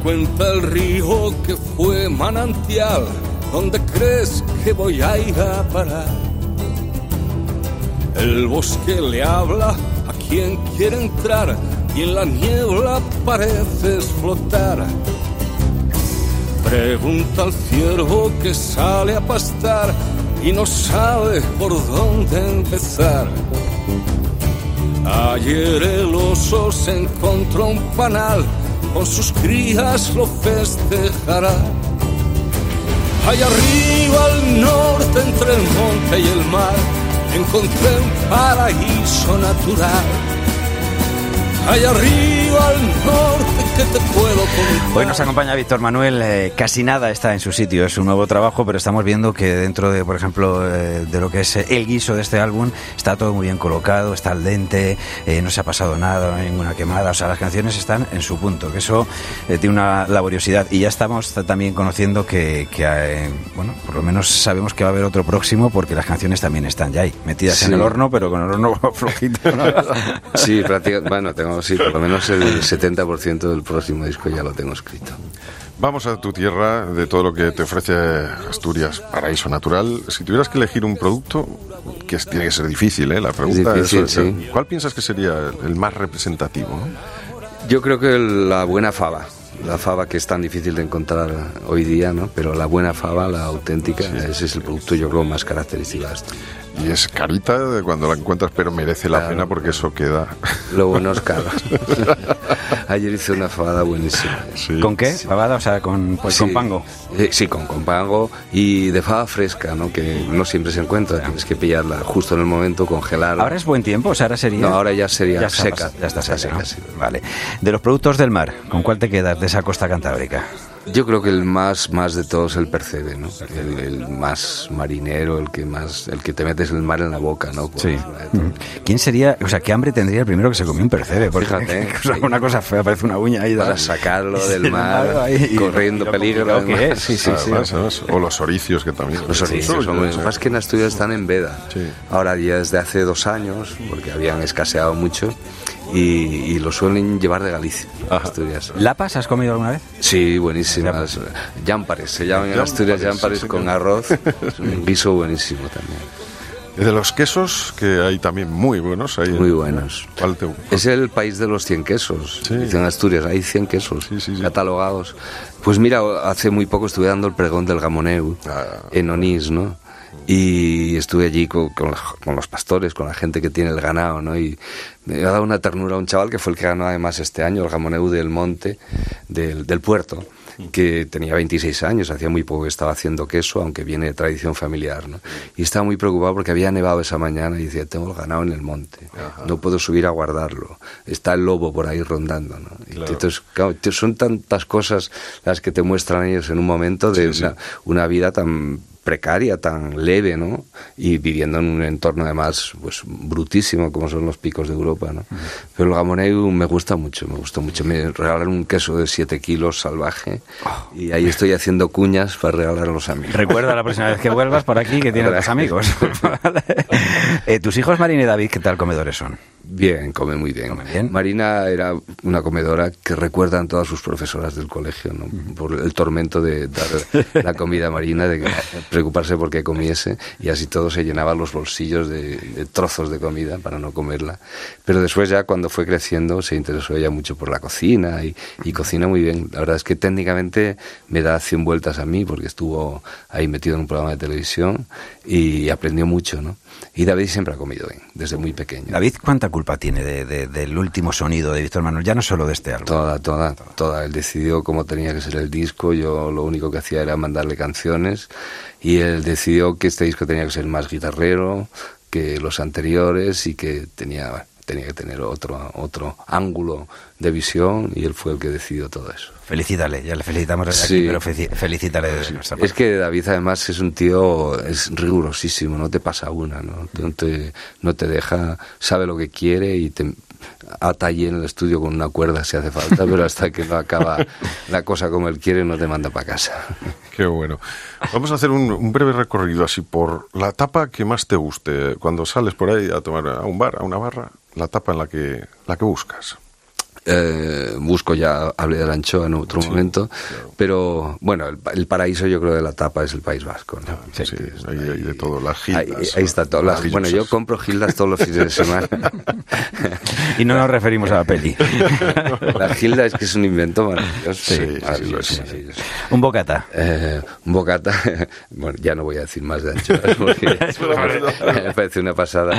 Cuenta el río que fue manantial, ¿dónde crees que voy a ir a parar? El bosque le habla a quien quiere entrar y en la niebla pareces flotar. Pregunta al ciervo que sale a pastar y no sabe por dónde empezar. Ayer el oso se encontró un panal, con sus crías lo festejará. Allá arriba al norte entre el monte y el mar, encontré un paraíso natural. Allá arriba al norte que te puedo contar. Hoy nos acompaña Víctor Manuel, eh, casi nada está en su sitio, es un nuevo trabajo, pero estamos viendo que dentro de, por ejemplo, eh, de lo que es eh, el guiso de este álbum, está todo muy bien colocado, está al dente, eh, no se ha pasado nada, no hay ninguna quemada, o sea, las canciones están en su punto, que eso eh, tiene una laboriosidad. Y ya estamos también conociendo que, que, eh, bueno, por lo menos sabemos que va a haber otro próximo, porque las canciones también están ya ahí, metidas en Sí. el horno, pero con el horno flojito. ¿no? Sí, prácticamente, bueno, tengo, sí, por lo menos el 70% del próximo disco ya lo tengo escrito. Vamos a tu tierra, de todo lo que te ofrece Asturias, paraíso natural. Si tuvieras que elegir un producto, que tiene que ser difícil, ¿eh? La pregunta difícil, es, eh, sí. ¿cuál piensas que sería el más representativo? Yo creo que la buena fava, la fava que es tan difícil de encontrar hoy día, ¿no? Pero la buena fava, la auténtica, ese es el producto yo creo más característico de esto. Y es carita de cuando la encuentras, pero merece la Claro. pena porque eso queda. Lo bueno es caro. Ayer hice una fabada buenísima. Sí. ¿Con qué? ¿Pavada? O sea, con, pues, Sí. con pango. Eh, sí, con, con pango y de fava fresca, ¿no? Que no siempre se encuentra, tienes que pillarla justo en el momento, congelarla. Ahora es buen tiempo, o sea, ahora sería. No, ahora ya sería está seca. Ya está Está seca, seca, ¿no? sí. Vale. De los productos del mar, ¿con cuál te quedas de esa costa cantábrica? Yo creo que el más, más de todos el percebe, ¿no? El, el más marinero, el que más, el que te metes el mar en la boca, ¿no? Sí. ¿Quién sería, o sea, qué hambre tendría el primero que se comió un percebe? Porque Fíjate. o sea, una cosa fea, parece una uña ahí. Para sacarlo del mar, ahí, corriendo y lo- peligro. que es, sí, sí, sí. Además, además, O los oricios que también. Los son muy- más que en Asturias están en veda. Sí. Ahora ya desde hace dos años, porque habían escaseado mucho, y, y lo suelen llevar de Galicia, Asturias. ¿Lapas has comido alguna vez? Sí, buenísimas. Llámpares, se llaman en Asturias Llámpares, sí, con señor. arroz. Es un guiso buenísimo también. De los quesos, que hay también muy buenos. Hay Muy buenos. ¿Cuál te- Es el país de los 100 quesos. Sí. En Asturias, hay 100 quesos Sí, sí, sí. catalogados. Pues mira, hace muy poco estuve dando el pregón del Gamoneu Ah. en Onís, ¿no? Y estuve allí con, con la- con los pastores, con la gente que tiene el ganado, ¿no? Y me ha dado una ternura a un chaval que fue el que ganó además este año, el Gamoneu del Monte, del, del puerto, que tenía 26 años, hacía muy poco que estaba haciendo queso, aunque viene de tradición familiar, ¿no? Y estaba muy preocupado porque había nevado esa mañana y decía, tengo el ganado en el monte, no puedo subir a guardarlo, está el lobo por ahí rondando, ¿no? Claro. Entonces, claro, son tantas cosas las que te muestran ellos en un momento de Sí, sí. una, una vida tan precaria, tan leve, ¿no? Y viviendo en un entorno además pues brutísimo como son los picos de Europa, ¿no? Pero el gamoneu me gusta mucho, me gustó mucho. Me regalaron un queso de 7 kilos salvaje y ahí estoy haciendo cuñas para regalar a los amigos. Recuerda la próxima vez que vuelvas por aquí que tienes tus amigos. Eh, Tus hijos Marina y David, ¿qué tal comedores son? Bien, come muy bien. Come bien. Marina era una comedora que recuerdan todas sus profesoras del colegio, ¿no? Por el tormento de dar la comida a Marina, de preocuparse porque comiese, y así todo se llenaba los bolsillos de, de trozos de comida para no comerla. Pero después ya cuando fue creciendo se interesó ella mucho por la cocina y, y cocina muy bien. La verdad es que técnicamente me da 100 vueltas a mí porque estuvo ahí metido en un programa de televisión y aprendió mucho, ¿no? Y David siempre ha comido bien, desde muy pequeño. David, ¿cuánta culpa tiene de- de- del último sonido de Víctor Manuel? Ya no solo de este álbum. Toda, toda, toda. Él decidió cómo tenía que ser el disco. Yo lo único que hacía era mandarle canciones. Y él decidió que este disco tenía que ser más guitarrero que los anteriores y que tenía, tenía que tener otro, otro ángulo de visión. Y él fue el que decidió todo eso. Felicítale, ya le felicitamos desde Sí. aquí, pero felicítale desde nuestra Es parte. que David además es un tío, es rigurosísimo, no te pasa una, ¿no? No te, no te deja, sabe lo que quiere y te ata allí en el estudio con una cuerda si hace falta, pero hasta que no acaba la cosa como él quiere no te manda para casa. Qué bueno. Vamos a hacer un, un breve recorrido así por la tapa que más te guste. Cuando sales por ahí a tomar a un bar, a una barra, la tapa en la que, la que buscas. Eh, busco ya, hablé de la anchoa en otro momento, pero bueno, el, el paraíso yo creo de la tapa es el País Vasco. ¿no? Sí, ahí hay de todo. Las Ahí, gildas. ahí está todo. Las- bueno, yo compro gildas todos los fines de semana. Y no nos referimos a la peli. La gilda es que es un invento maravilloso. Sí, sí, sí, maravilloso, maravilloso. Un bocata. Eh, un bocata, bueno, ya no voy a decir más de anchoas porque me parece una pasada.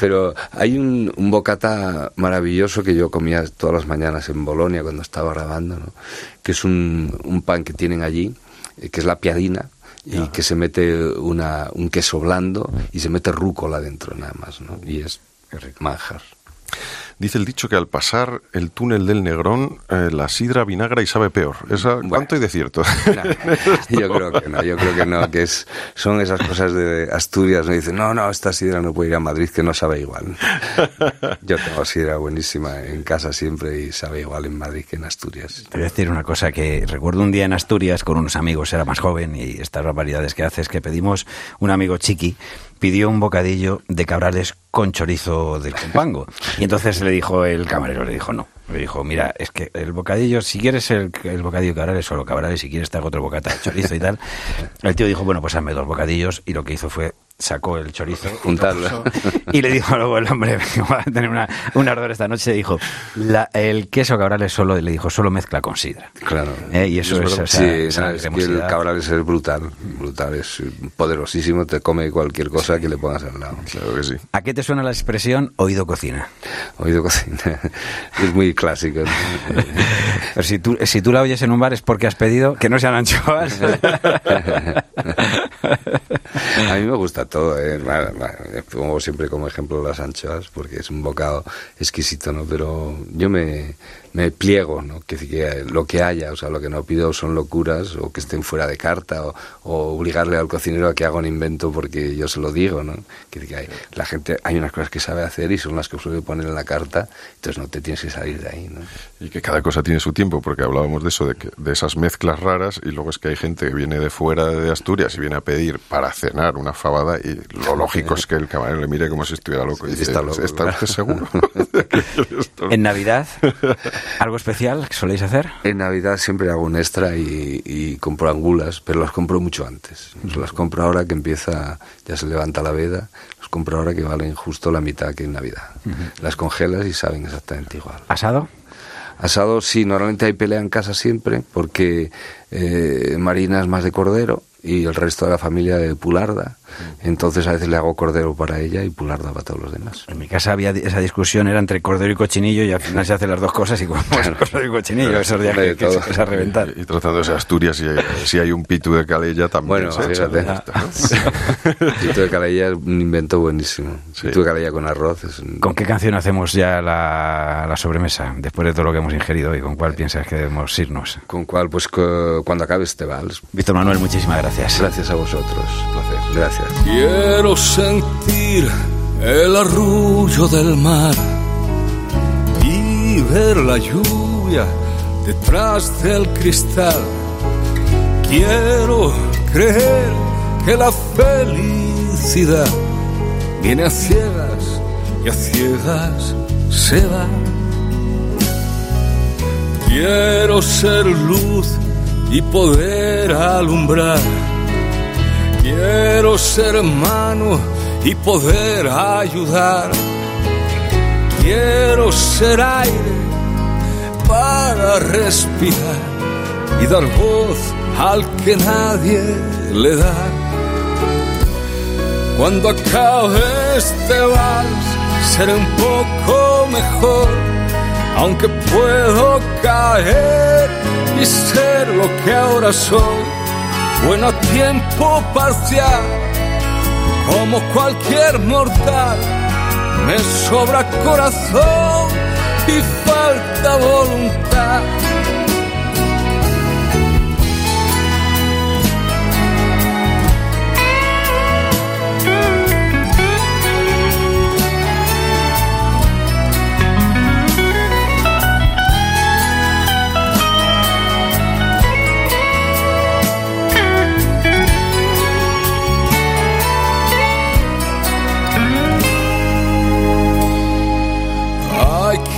Pero hay un, un bocata maravilloso que yo comía todas las mañanas en Bolonia cuando estaba grabando, ¿no? que es un, un pan que tienen allí, eh, que es la piadina. Y que se mete una, un queso blando y se mete rúcola dentro nada más, ¿no? Y es manjar. Dice el dicho que al pasar el túnel del Negrón, eh, la sidra vinagra y sabe peor. Esa, ¿Cuánto hay de cierto? No, yo creo que no, yo creo que no, que es, son esas cosas de Asturias, no dicen, no, no, esta sidra no puede ir a Madrid, que no sabe igual. Yo tengo sidra buenísima en casa siempre y sabe igual en Madrid que en Asturias. Te voy a decir una cosa que recuerdo un día en Asturias con unos amigos, era más joven y estas barbaridades que haces, que pedimos, un amigo chiqui pidió un bocadillo de cabrales con chorizo del compango. Y entonces le dijo el camarero, le dijo no. Le dijo, mira, es que el bocadillo, si quieres el, el bocadillo de cabrales, solo cabrales, si quieres te hago otro bocata de chorizo y tal. El tío dijo, bueno, pues hazme dos bocadillos y lo que hizo fue sacó el chorizo Juntarlo. y le dijo luego el hombre que va a tener una, un ardor esta noche dijo la- el queso cabrales solo le dijo solo mezcla con sidra Claro. Eh, y eso es, o sea, sí, esa no, es que el cremosidad. cabral es brutal, brutal, es poderosísimo, te come cualquier cosa que le pongas al lado. Claro que sí. ¿A qué te suena la expresión oído cocina? Oído cocina, es muy clásico. Pero si tú, si tú la oyes en un bar es porque has pedido que no sean anchoas. A mí me gusta todo, ¿eh? Bueno, bueno, pongo siempre como ejemplo las anchoas porque es un bocado exquisito, ¿no? Pero yo me, me pliego, ¿no? Que, que lo que haya, o sea, lo que no pido son locuras o que estén fuera de carta o, o obligarle al cocinero a que haga un invento porque yo se lo digo, ¿no? Que, que hay, la gente, hay unas cosas que sabe hacer y son las que suele poner en la carta, entonces no te tienes que salir de ahí, ¿no? Y que cada cosa tiene su tiempo, porque hablábamos de eso, de, que, de esas mezclas raras, y luego es que hay gente que viene de fuera de Asturias y viene a pedir para cenar una fabada, y lo lógico es que el camarero le mire como si estuviera loco. Y dice, Está loco, ¿está usted seguro? En Navidad, ¿algo especial que soléis hacer? En Navidad siempre hago un extra y, y compro angulas, pero las compro mucho antes. Las compro ahora que empieza, ya se levanta la veda, las compro ahora que valen justo la mitad que en Navidad. Las congelas y saben exactamente igual. ¿Asado? Asado, sí, normalmente hay pelea en casa siempre, porque eh, Marina es más de cordero y el resto de la familia de pularda. Entonces a veces le hago cordero para ella y pularda para todos los demás. En mi casa había esa discusión, era entre cordero y cochinillo, y al final se hacen las dos cosas y comemos cordero y cochinillo. Esos días que, que se- es a reventar. Y tratándose de Asturias, si hay, si hay un pitu de calella, también Bueno, se fíjate. Pito de calella es un invento buenísimo. Pito de calella con arroz es un- ¿Con qué canción hacemos ya la, la sobremesa? Después de todo lo que hemos ingerido hoy, ¿con cuál piensas que debemos irnos? ¿Con cuál? Pues cuando acabe este vals. Víctor Manuel, muchísimas gracias. Gracias a vosotros. Placer. Gracias. Quiero sentir el arrullo del mar y ver la lluvia detrás del cristal. Quiero creer que la felicidad viene a ciegas y a ciegas se va. Quiero ser luz y poder alumbrar. Quiero ser hermano y poder ayudar. Quiero ser aire para respirar y dar voz al que nadie le da. Cuando acabe este vals, seré un poco mejor, aunque puedo caer y ser lo que ahora soy bueno a tiempo parcial, como cualquier mortal, me sobra corazón y falta voluntad.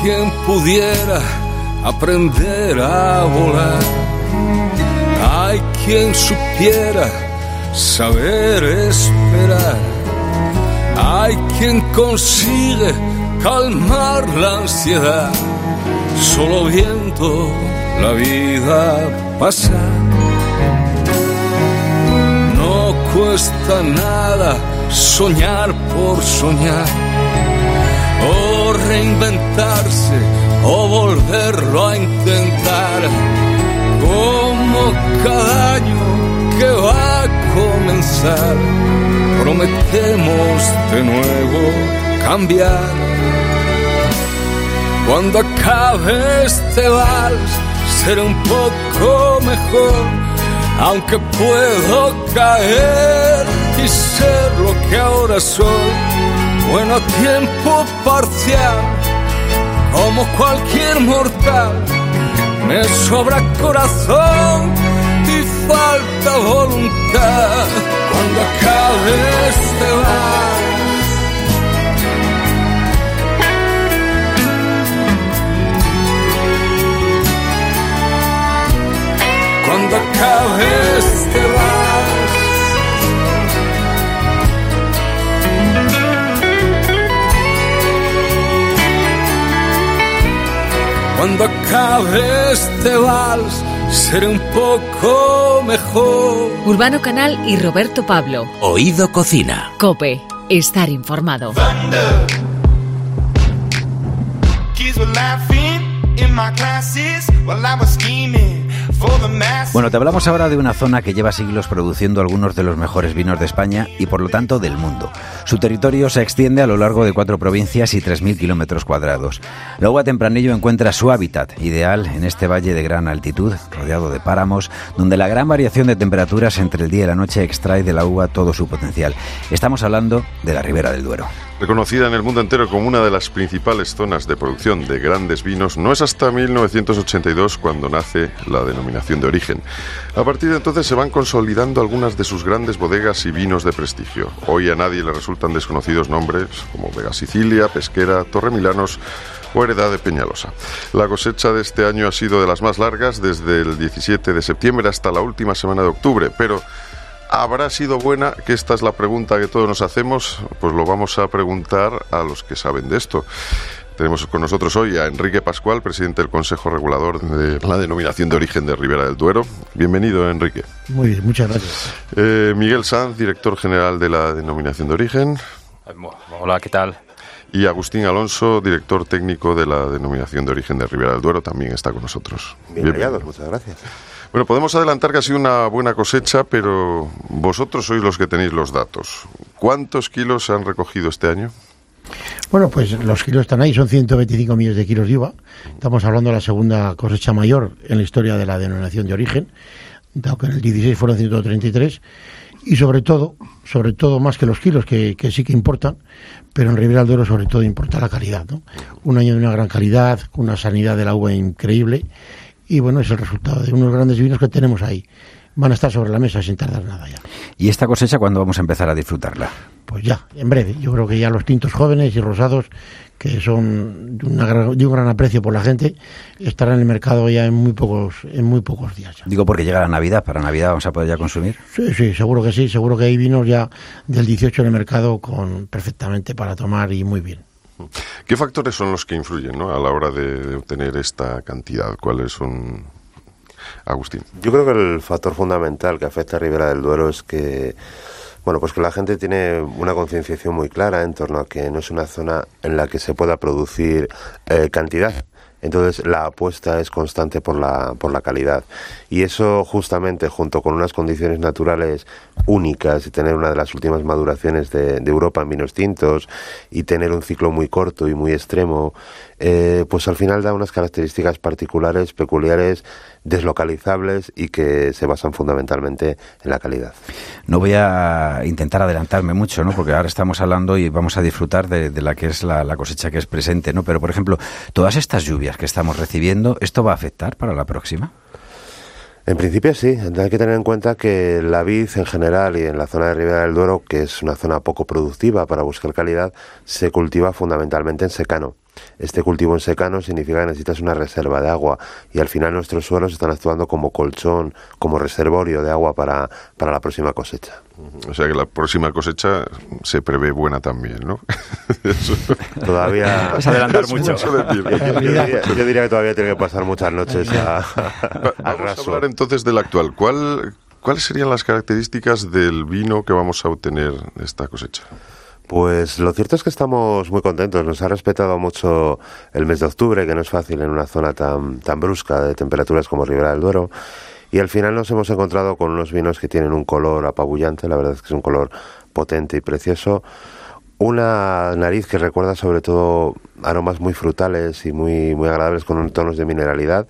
Quien pudiera aprender a volar. Hay quien supiera saber esperar. Hay quien consigue calmar la ansiedad solo viendo la vida pasar. No cuesta nada soñar por soñar reinventarse o volverlo a intentar. Como cada año que va a comenzar prometemos de nuevo cambiar. Cuando acabe este vals seré un poco mejor aunque puedo caer y ser lo que ahora soy bueno tiempo parcial, como cualquier mortal, me sobra corazón y falta voluntad cuando acabe este vals. Acabe este vals, seré un poco mejor. Urbano Canal y Roberto Pablo. Oído Cocina. Cope. Estar informado. Kids were laughing in my classes while I was scheming. Bueno, te hablamos ahora de una zona que lleva siglos produciendo algunos de los mejores vinos de España y por lo tanto del mundo. Su territorio se extiende a lo largo de cuatro provincias y 3.000 kilómetros cuadrados. La uva tempranillo encuentra su hábitat ideal en este valle de gran altitud, rodeado de páramos, donde la gran variación de temperaturas entre el día y la noche extrae de la uva todo su potencial. Estamos hablando de la Ribera del Duero. Reconocida en el mundo entero como una de las principales zonas de producción de grandes vinos, no es hasta 1982 cuando nace la denominación de origen. A partir de entonces se van consolidando algunas de sus grandes bodegas y vinos de prestigio. Hoy a nadie le resultan desconocidos nombres como Vega Sicilia, Pesquera, Torre Milanos o Heredad de Peñalosa. La cosecha de este año ha sido de las más largas desde el 17 de septiembre hasta la última semana de octubre, pero ¿Habrá sido buena? Que esta es la pregunta que todos nos hacemos. Pues lo vamos a preguntar a los que saben de esto. Tenemos con nosotros hoy a Enrique Pascual, presidente del Consejo Regulador de la Denominación de Origen de Ribera del Duero. Bienvenido, Enrique. Muy bien, muchas gracias. Eh, Miguel Sanz, director general de la Denominación de Origen. Hola, ¿qué tal? Y Agustín Alonso, director técnico de la Denominación de Origen de Ribera del Duero, también está con nosotros. Bien hallados, muchas gracias. Bueno, podemos adelantar que ha sido una buena cosecha, pero vosotros sois los que tenéis los datos. ¿Cuántos kilos se han recogido este año? Bueno, pues los kilos están ahí, son 125 millones de kilos de uva. Estamos hablando de la segunda cosecha mayor en la historia de la denominación de origen, dado que en el 16 fueron 133. Y sobre todo, sobre todo más que los kilos, que, que sí que importan, pero en Ribera del Duero sobre todo importa la calidad. ¿no? Un año de una gran calidad, una sanidad de la uva increíble y bueno, es el resultado de unos grandes vinos que tenemos ahí. Van a estar sobre la mesa sin tardar nada ya. ¿Y esta cosecha cuándo vamos a empezar a disfrutarla? Pues ya, en breve. Yo creo que ya los tintos jóvenes y rosados, que son de, de un gran aprecio por la gente, estarán en el mercado ya en muy pocos, en muy pocos días. Ya. Digo porque llega la Navidad, para Navidad vamos a poder ya consumir. Sí, sí, seguro que sí, seguro que hay vinos ya del 18 en el mercado con perfectamente para tomar y muy bien. ¿Qué factores son los que influyen ¿no? a la hora de, de obtener esta cantidad? ¿Cuáles son, Agustín? Yo creo que el factor fundamental que afecta a Ribera del Duero es que bueno, pues que la gente tiene una concienciación muy clara en torno a que no es una zona en la que se pueda producir eh, cantidad. Entonces la apuesta es constante por la, por la calidad. Y eso justamente junto con unas condiciones naturales únicas y tener una de las últimas maduraciones de, de Europa en vinos tintos y tener un ciclo muy corto y muy extremo, eh, pues al final da unas características particulares, peculiares, deslocalizables y que se basan fundamentalmente en la calidad. No voy a intentar adelantarme mucho, ¿no? Porque ahora estamos hablando y vamos a disfrutar de, de la que es la, la, cosecha que es presente, ¿no? Pero, por ejemplo, todas estas lluvias que estamos recibiendo, ¿esto va a afectar para la próxima? En principio sí, hay que tener en cuenta que la vid en general y en la zona de Ribera del Duero, que es una zona poco productiva para buscar calidad, se cultiva fundamentalmente en secano. Este cultivo en secano significa que necesitas una reserva de agua y al final nuestros suelos están actuando como colchón, como reservorio de agua para, para la próxima cosecha. O sea que la próxima cosecha se prevé buena también, ¿no? todavía... Vas a adelantar mucho. Yo, yo, diría, yo, diría, que todavía tiene que pasar muchas noches a, a, Vamos a hablar entonces del actual. ¿Cuál, ¿Cuáles serían las características del vino que vamos a obtener de esta cosecha? Pues lo cierto es que estamos muy contentos. Nos ha respetado mucho el mes de octubre, que no es fácil en una zona tan, tan brusca de temperaturas como Ribera del Duero. Y al final nos hemos encontrado con unos vinos que tienen un color apabullante, la verdad es que es un color potente y precioso. Una nariz que recuerda sobre todo aromas muy frutales y muy, muy agradables con tonos de mineralidad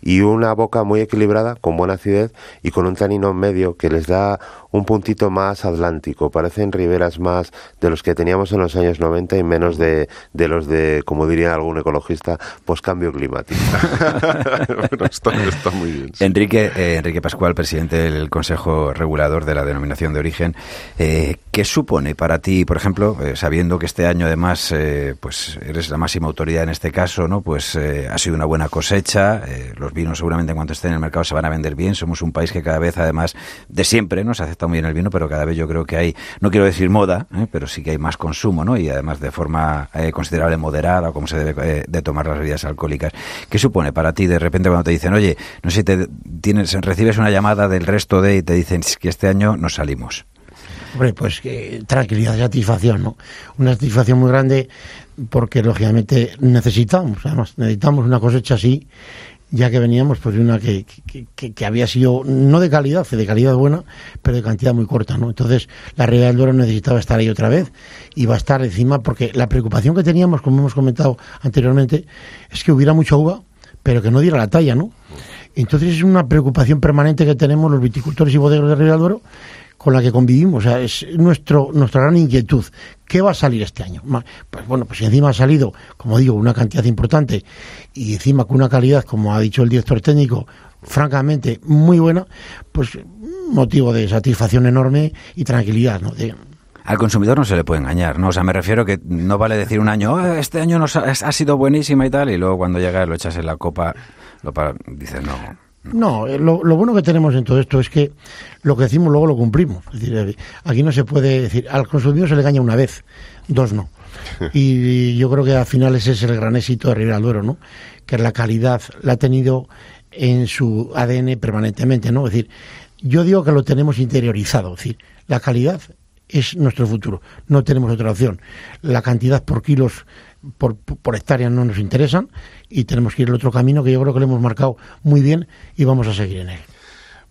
y una boca muy equilibrada con buena acidez y con un tanino medio que les da un puntito más atlántico. Parecen riberas más de los que teníamos en los años 90 y menos de, de los de, como diría algún ecologista, poscambio climático. bueno, está, está, muy bien. Sí. Enrique, eh, Enrique Pascual, presidente del Consejo Regulador de la Denominación de Origen, eh, ¿qué supone para ti, por ejemplo, eh, sabiendo que este año además eh, pues eres la máxima autoridad en este caso, ¿no? Pues eh, ha sido una buena cosecha, eh, los vinos seguramente en cuanto estén en el mercado se van a vender bien, somos un país que cada vez además de siempre, ¿no? Se acepta muy bien el vino, pero cada vez yo creo que hay, no quiero decir moda, ¿eh? pero sí que hay más consumo, ¿no? Y además de forma eh, considerable moderada, como se debe eh, de tomar las bebidas alcohólicas. ¿Qué supone para ti de repente cuando te dicen, oye, no sé si te tienes, recibes una llamada del resto de y te dicen que este año nos salimos? Hombre, pues que tranquilidad, satisfacción, ¿no? Una satisfacción muy grande porque lógicamente necesitamos, además, necesitamos una cosecha así ya que veníamos pues de una que, que, que- había sido no de calidad, de calidad buena, pero de cantidad muy corta, ¿no? Entonces la Ribera del Duero necesitaba estar ahí otra vez y va a estar encima porque la preocupación que teníamos, como hemos comentado anteriormente, es que hubiera mucha uva, pero que no diera la talla, ¿no? Entonces es una preocupación permanente que tenemos los viticultores y bodegas de Ribera del Duero con la que convivimos, o sea, es nuestro, nuestra gran inquietud. ¿Qué va a salir este año? Pues bueno, pues encima ha salido, como digo, una cantidad importante y encima con una calidad, como ha dicho el director técnico, francamente muy buena, pues motivo de satisfacción enorme y tranquilidad, ¿no? De- Al consumidor no se le puede engañar, ¿no? O sea, me refiero que no vale decir un año, "Ah, este año nos ha, ha sido buenísima y tal, y luego cuando llega lo echas en la copa, lo para, dices, no. No, eh, lo, lo bueno que tenemos en todo esto es que lo que decimos luego lo cumplimos. Es decir, eh, aquí no se puede decir, al consumidor se le engaña una vez, dos no. Y yo creo que al final ese es el gran éxito de Ribera Duero, ¿no? Que la calidad la ha tenido en su ADN permanentemente, ¿no? Es decir, yo digo que lo tenemos interiorizado, es decir, la calidad es nuestro futuro, no tenemos otra opción. La cantidad por kilos por, por hectárea no nos interesan y tenemos que ir el otro camino que yo creo que lo hemos marcado muy bien y vamos a seguir en él.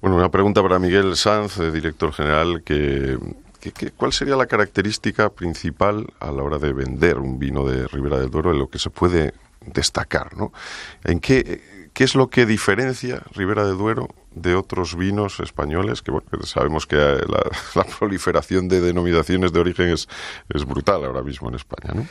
Bueno, una pregunta para Miguel Sanz, eh, director general, que, que- que- ¿cuál sería la característica principal a la hora de vender un vino de Ribera del Duero en lo que se puede destacar? ¿no? ¿En qué, qué es lo que diferencia Ribera del Duero de otros vinos españoles? Que bueno, sabemos que eh, la, la proliferación de denominaciones de origen es, es brutal ahora mismo en España. ¿no?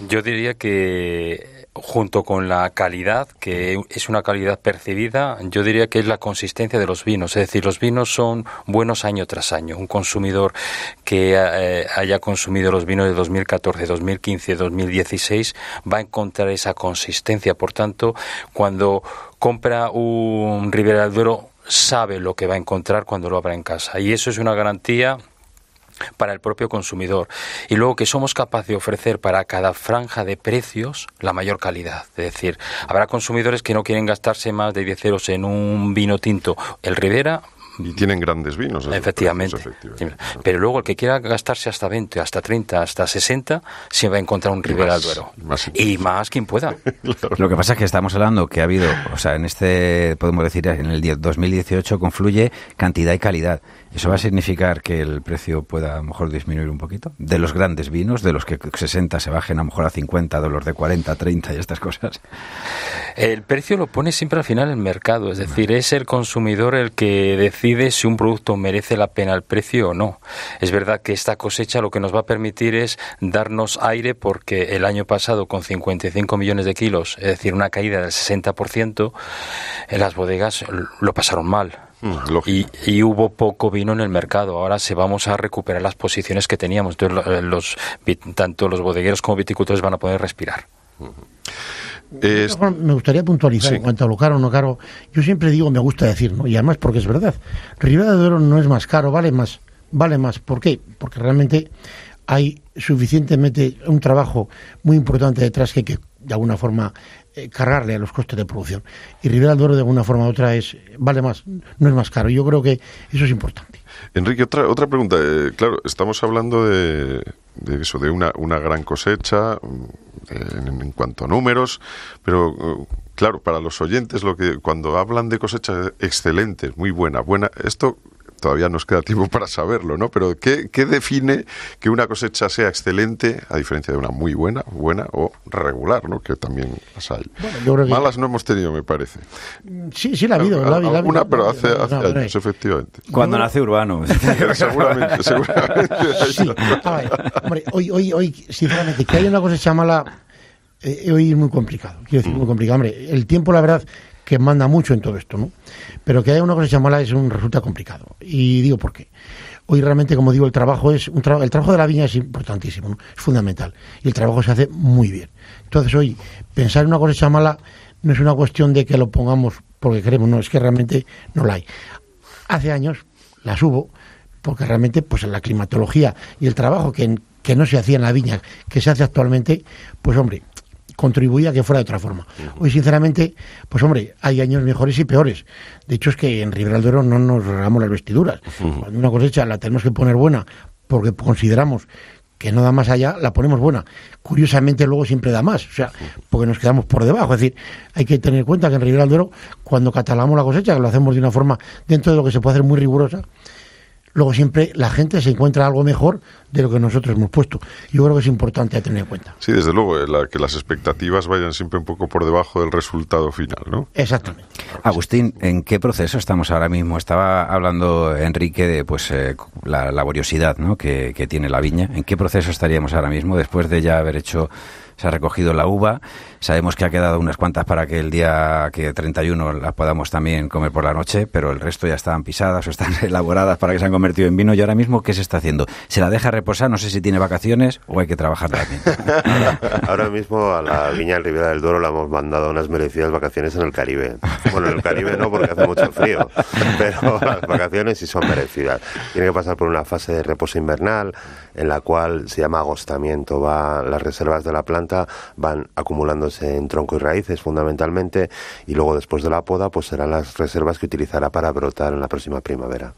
Yo diría que junto con la calidad, que es una calidad percibida, yo diría que es la consistencia de los vinos. Es decir, los vinos son buenos año tras año. Un consumidor que eh, haya consumido los vinos de 2014, 2015, 2016 va a encontrar esa consistencia. Por tanto, cuando compra un Ribera del Duero, sabe lo que va a encontrar cuando lo abra en casa. Y eso es una garantía para el propio consumidor y luego que somos capaces de ofrecer para cada franja de precios la mayor calidad. Es decir, habrá consumidores que no quieren gastarse más de 10 euros en un vino tinto. El Rivera Y tienen grandes vinos. Efectivamente. Pero luego el que quiera gastarse hasta 20, hasta 30, hasta 60, se va a encontrar un Rivera del Duero. Y más quien pueda. Lo que pasa es que estamos hablando que ha habido, o sea, en este, podemos decir, en el 10 2018 confluye cantidad y calidad. ¿Eso va a significar que el precio pueda a lo mejor disminuir un poquito? De los grandes vinos, de los que 60 se bajen a lo mejor a 50, de los de 40, 30 y estas cosas. El precio lo pone siempre al final el mercado, es decir, es el consumidor el que decide si un producto merece la pena el precio o no. Es verdad que esta cosecha lo que nos va a permitir es darnos aire porque el año pasado con 55 millones de kilos, es decir, una caída del 60%, en las bodegas lo pasaron mal. Y, y hubo poco vino en el mercado. Ahora se vamos a recuperar las posiciones que teníamos. Entonces, los, vi- tanto los bodegueros como viticultores van a poder respirar. Me gustaría puntualizar Sí. en cuanto a lo caro o no caro. Yo siempre digo, me gusta decir, ¿no? Y además porque es verdad. Ribera de Duero no es más caro, vale más. Vale más. ¿Por qué? Porque realmente hay suficientemente un trabajo muy importante detrás que hay que, de alguna forma, cargarle a los costes de producción. Y Ribera del de alguna forma u otra, es vale más, no es más caro. Yo creo que eso es importante. Enrique, otra, otra pregunta. Eh, claro, estamos hablando de, de eso, de una, una gran cosecha mm, en, en cuanto a números, pero eh, claro, para los oyentes, lo que cuando hablan de cosecha excelente, muy buena, buena, esto todavía nos queda tiempo para saberlo, ¿no? Pero ¿qué, qué define que una cosecha sea excelente a diferencia de una muy buena, buena o regular, ¿no? Que también las hay. que- Malas no hemos tenido, me parece. Sí, sí la ha habido. la ha habido, la. Alguna, pero hace, hace No, pero, años, efectivamente. Cuando nace Urbano. seguramente, seguramente. Sí, a ver, hombre, hoy, hoy, hoy, sinceramente, que haya una cosecha mala, eh, hoy es muy complicado. Quiero decir, muy complicado. Hombre, el tiempo, la verdad, que manda mucho en todo esto, ¿no? Pero que haya una cosecha mala es un resulta complicado. Y digo por qué. Hoy realmente, como digo, el trabajo es un tra- el trabajo de la viña es importantísimo, es fundamental. Y el trabajo se hace muy bien. Entonces hoy, pensar en una cosecha mala no es una cuestión de que lo pongamos porque queremos, no, es que realmente no la hay. Hace años las hubo, porque realmente pues la climatología y el trabajo que, que no se hacía en la viña, que se hace actualmente, pues hombre, contribuía a que fuera de otra forma. Hoy, sinceramente, pues hombre, hay años mejores y peores. De hecho, es que en Ribera del Duero no nos regalamos las vestiduras. Cuando una cosecha la tenemos que poner buena porque consideramos que no da más allá, la ponemos buena. Curiosamente luego siempre da más, o sea, porque nos quedamos por debajo. Es decir, hay que tener en cuenta que en Ribera del Duero, cuando catalogamos la cosecha, que lo hacemos de una forma dentro de lo que se puede hacer muy rigurosa, luego siempre la gente se encuentra algo mejor de lo que nosotros hemos puesto. Yo creo que es importante tener en cuenta. Sí, desde luego, eh, la- que las expectativas vayan siempre un poco por debajo del resultado final, ¿no? Exactamente. Agustín, ¿en qué proceso estamos ahora mismo? Estaba hablando Enrique de pues eh, la laboriosidad ¿no? que, que tiene la viña. ¿En qué proceso estaríamos ahora mismo después de ya haber hecho, se ha recogido la uva? Sabemos que ha quedado unas cuantas para que el día que 31 las podamos también comer por la noche, pero el resto ya están pisadas o están elaboradas para que se han convertido en vino. ¿Y ahora mismo qué se está haciendo? ¿Se la deja reposar? No sé si tiene vacaciones o hay que trabajar también. Ahora mismo a la Viña del Ribera del Duero le hemos mandado unas merecidas vacaciones en el Caribe. Bueno, en el Caribe no, porque hace mucho frío, pero las vacaciones sí son merecidas. Tiene que pasar por una fase de reposo invernal en la cual se llama agostamiento. Va, las reservas de la planta van acumulándose en tronco y raíces fundamentalmente y luego después de la poda pues serán las reservas que utilizará para brotar en la próxima primavera.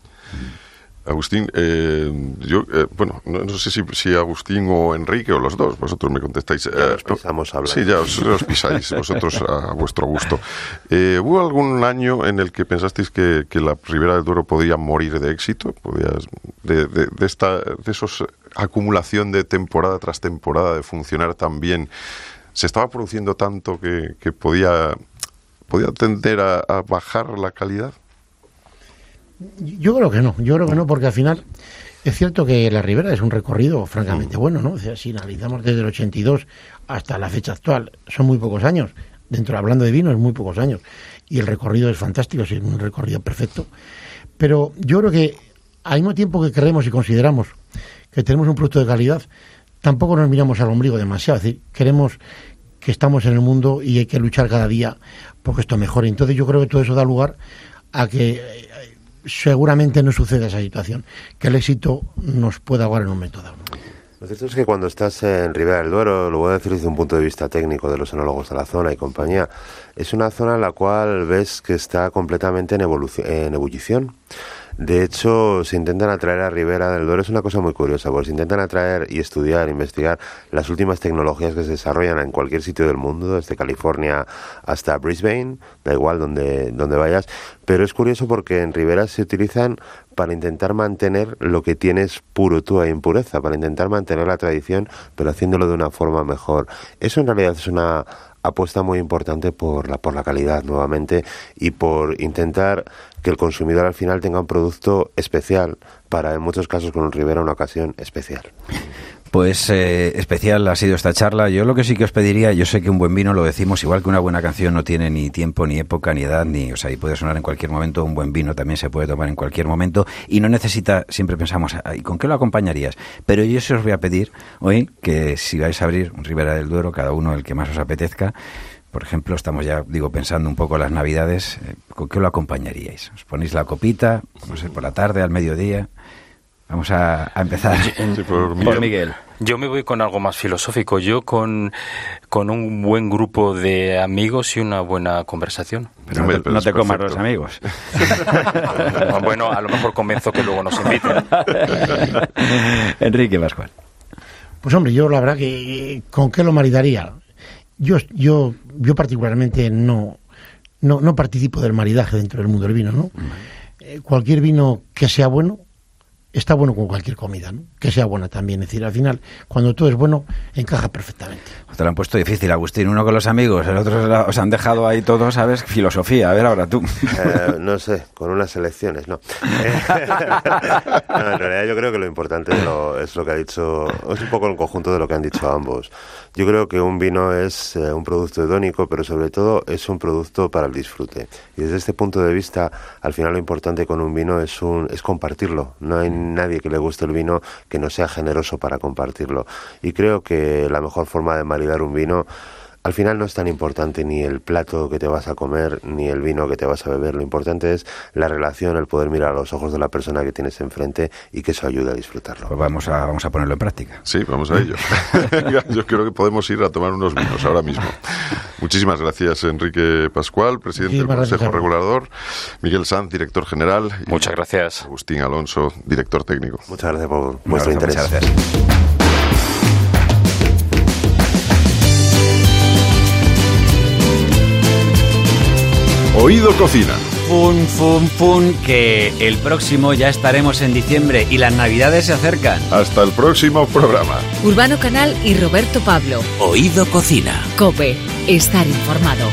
Agustín, eh, yo, eh, bueno, no, no sé si, si Agustín o Enrique o los dos, vosotros me contestáis. Eh, pisamos hablando. Sí, ya os, os pisáis, vosotros a, a vuestro gusto. Eh, ¿Hubo algún año en el que pensasteis que, que la Ribera del Duero podía morir de éxito? Podías, de, de, de esta de esos acumulación de temporada tras temporada, de funcionar tan bien, se estaba produciendo tanto que, que podía, podía tender a, a bajar la calidad? Yo creo que no, yo creo que no, porque al final es cierto que la Ribera es un recorrido francamente bueno, ¿no? O sea, si analizamos desde el 82 hasta la fecha actual, son muy pocos años. Dentro, hablando de vino, es muy pocos años. Y el recorrido es fantástico, es un recorrido perfecto. Pero yo creo que al mismo tiempo que creemos y consideramos que tenemos un producto de calidad, tampoco nos miramos al ombligo demasiado. Es decir, queremos que estamos en el mundo y hay que luchar cada día porque esto mejore. Entonces yo creo que todo eso da lugar a que eh, seguramente no suceda esa situación, que el éxito nos pueda ahogar en un momento dado. Lo cierto es que cuando estás en Ribera del Duero, lo voy a decir desde un punto de vista técnico de los enólogos de la zona y compañía, es una zona en la cual ves que está completamente en, en ebullición. De hecho, se intentan atraer a Ribera del Duero, es una cosa muy curiosa, porque se intentan atraer y estudiar, investigar las últimas tecnologías que se desarrollan en cualquier sitio del mundo, desde California hasta Brisbane, da igual donde, donde vayas, pero es curioso porque en Ribera se utilizan para intentar mantener lo que tienes puro tú a impureza, para intentar mantener la tradición, pero haciéndolo de una forma mejor. Eso en realidad es una apuesta muy importante por la, por la calidad nuevamente y por intentar que el consumidor al final tenga un producto especial para en muchos casos con un Ribera una ocasión especial. Pues eh, especial ha sido esta charla. Yo lo que sí que os pediría, yo sé que un buen vino lo decimos, igual que una buena canción no tiene ni tiempo, ni época, ni edad, ni, o sea, y puede sonar en cualquier momento. Un buen vino también se puede tomar en cualquier momento y no necesita, siempre pensamos, ¿y con qué lo acompañarías? Pero yo sí os voy a pedir hoy que si vais a abrir un Ribera del Duero, cada uno el que más os apetezca, por ejemplo, estamos ya, digo, pensando un poco las Navidades, eh, ¿con qué lo acompañaríais? ¿Os ponéis la copita, no sé, por la tarde, al mediodía? Vamos a, a empezar por por Miguel. Yo me voy con algo más filosófico. Yo con, con un buen grupo de amigos y una buena conversación. Pero no, te, no te comas los amigos. bueno, a lo mejor convenzo que luego nos inviten. Enrique Pascual. Pues hombre, yo la verdad que con qué lo maridaría. Yo, yo, yo particularmente no, no, no participo del maridaje dentro del mundo del vino, ¿no? Eh, cualquier vino que sea bueno está bueno con cualquier comida, ¿no? que sea buena también. Es decir, al final, cuando todo es bueno, encaja perfectamente. Te lo han puesto difícil, Agustín. Uno con los amigos, el otro os han dejado ahí todos, ¿sabes? Filosofía. A ver, ahora tú. Eh, no sé, con unas elecciones, no. no. En realidad yo creo que lo importante es lo, es lo que ha dicho, es un poco el conjunto de lo que han dicho ambos. Yo creo que un vino es eh, un producto hedónico, pero sobre todo es un producto para el disfrute. Y desde este punto de vista, al final lo importante con un vino es, un, es compartirlo. No hay nadie que le guste el vino que no sea generoso para compartirlo. Y creo que la mejor forma de maridar un vino al final no es tan importante ni el plato que te vas a comer ni el vino que te vas a beber. Lo importante es la relación, el poder mirar a los ojos de la persona que tienes enfrente y que eso ayude a disfrutarlo. Pues vamos a, vamos a ponerlo en práctica. Sí, vamos a ello. Yo creo que podemos ir a tomar unos vinos ahora mismo. Muchísimas gracias, Enrique Pascual, presidente del Consejo Regulador. Miguel Sanz, director general. Muchas gracias. Agustín Alonso, director técnico. Muchas gracias por vuestro interés. Muchas gracias. Oído Cocina. Fun, fun, fun, que el próximo ya estaremos en diciembre y las navidades se acercan. Hasta el próximo programa. Urbano Canal y Roberto Pablo. Oído Cocina. Cope, estar informado.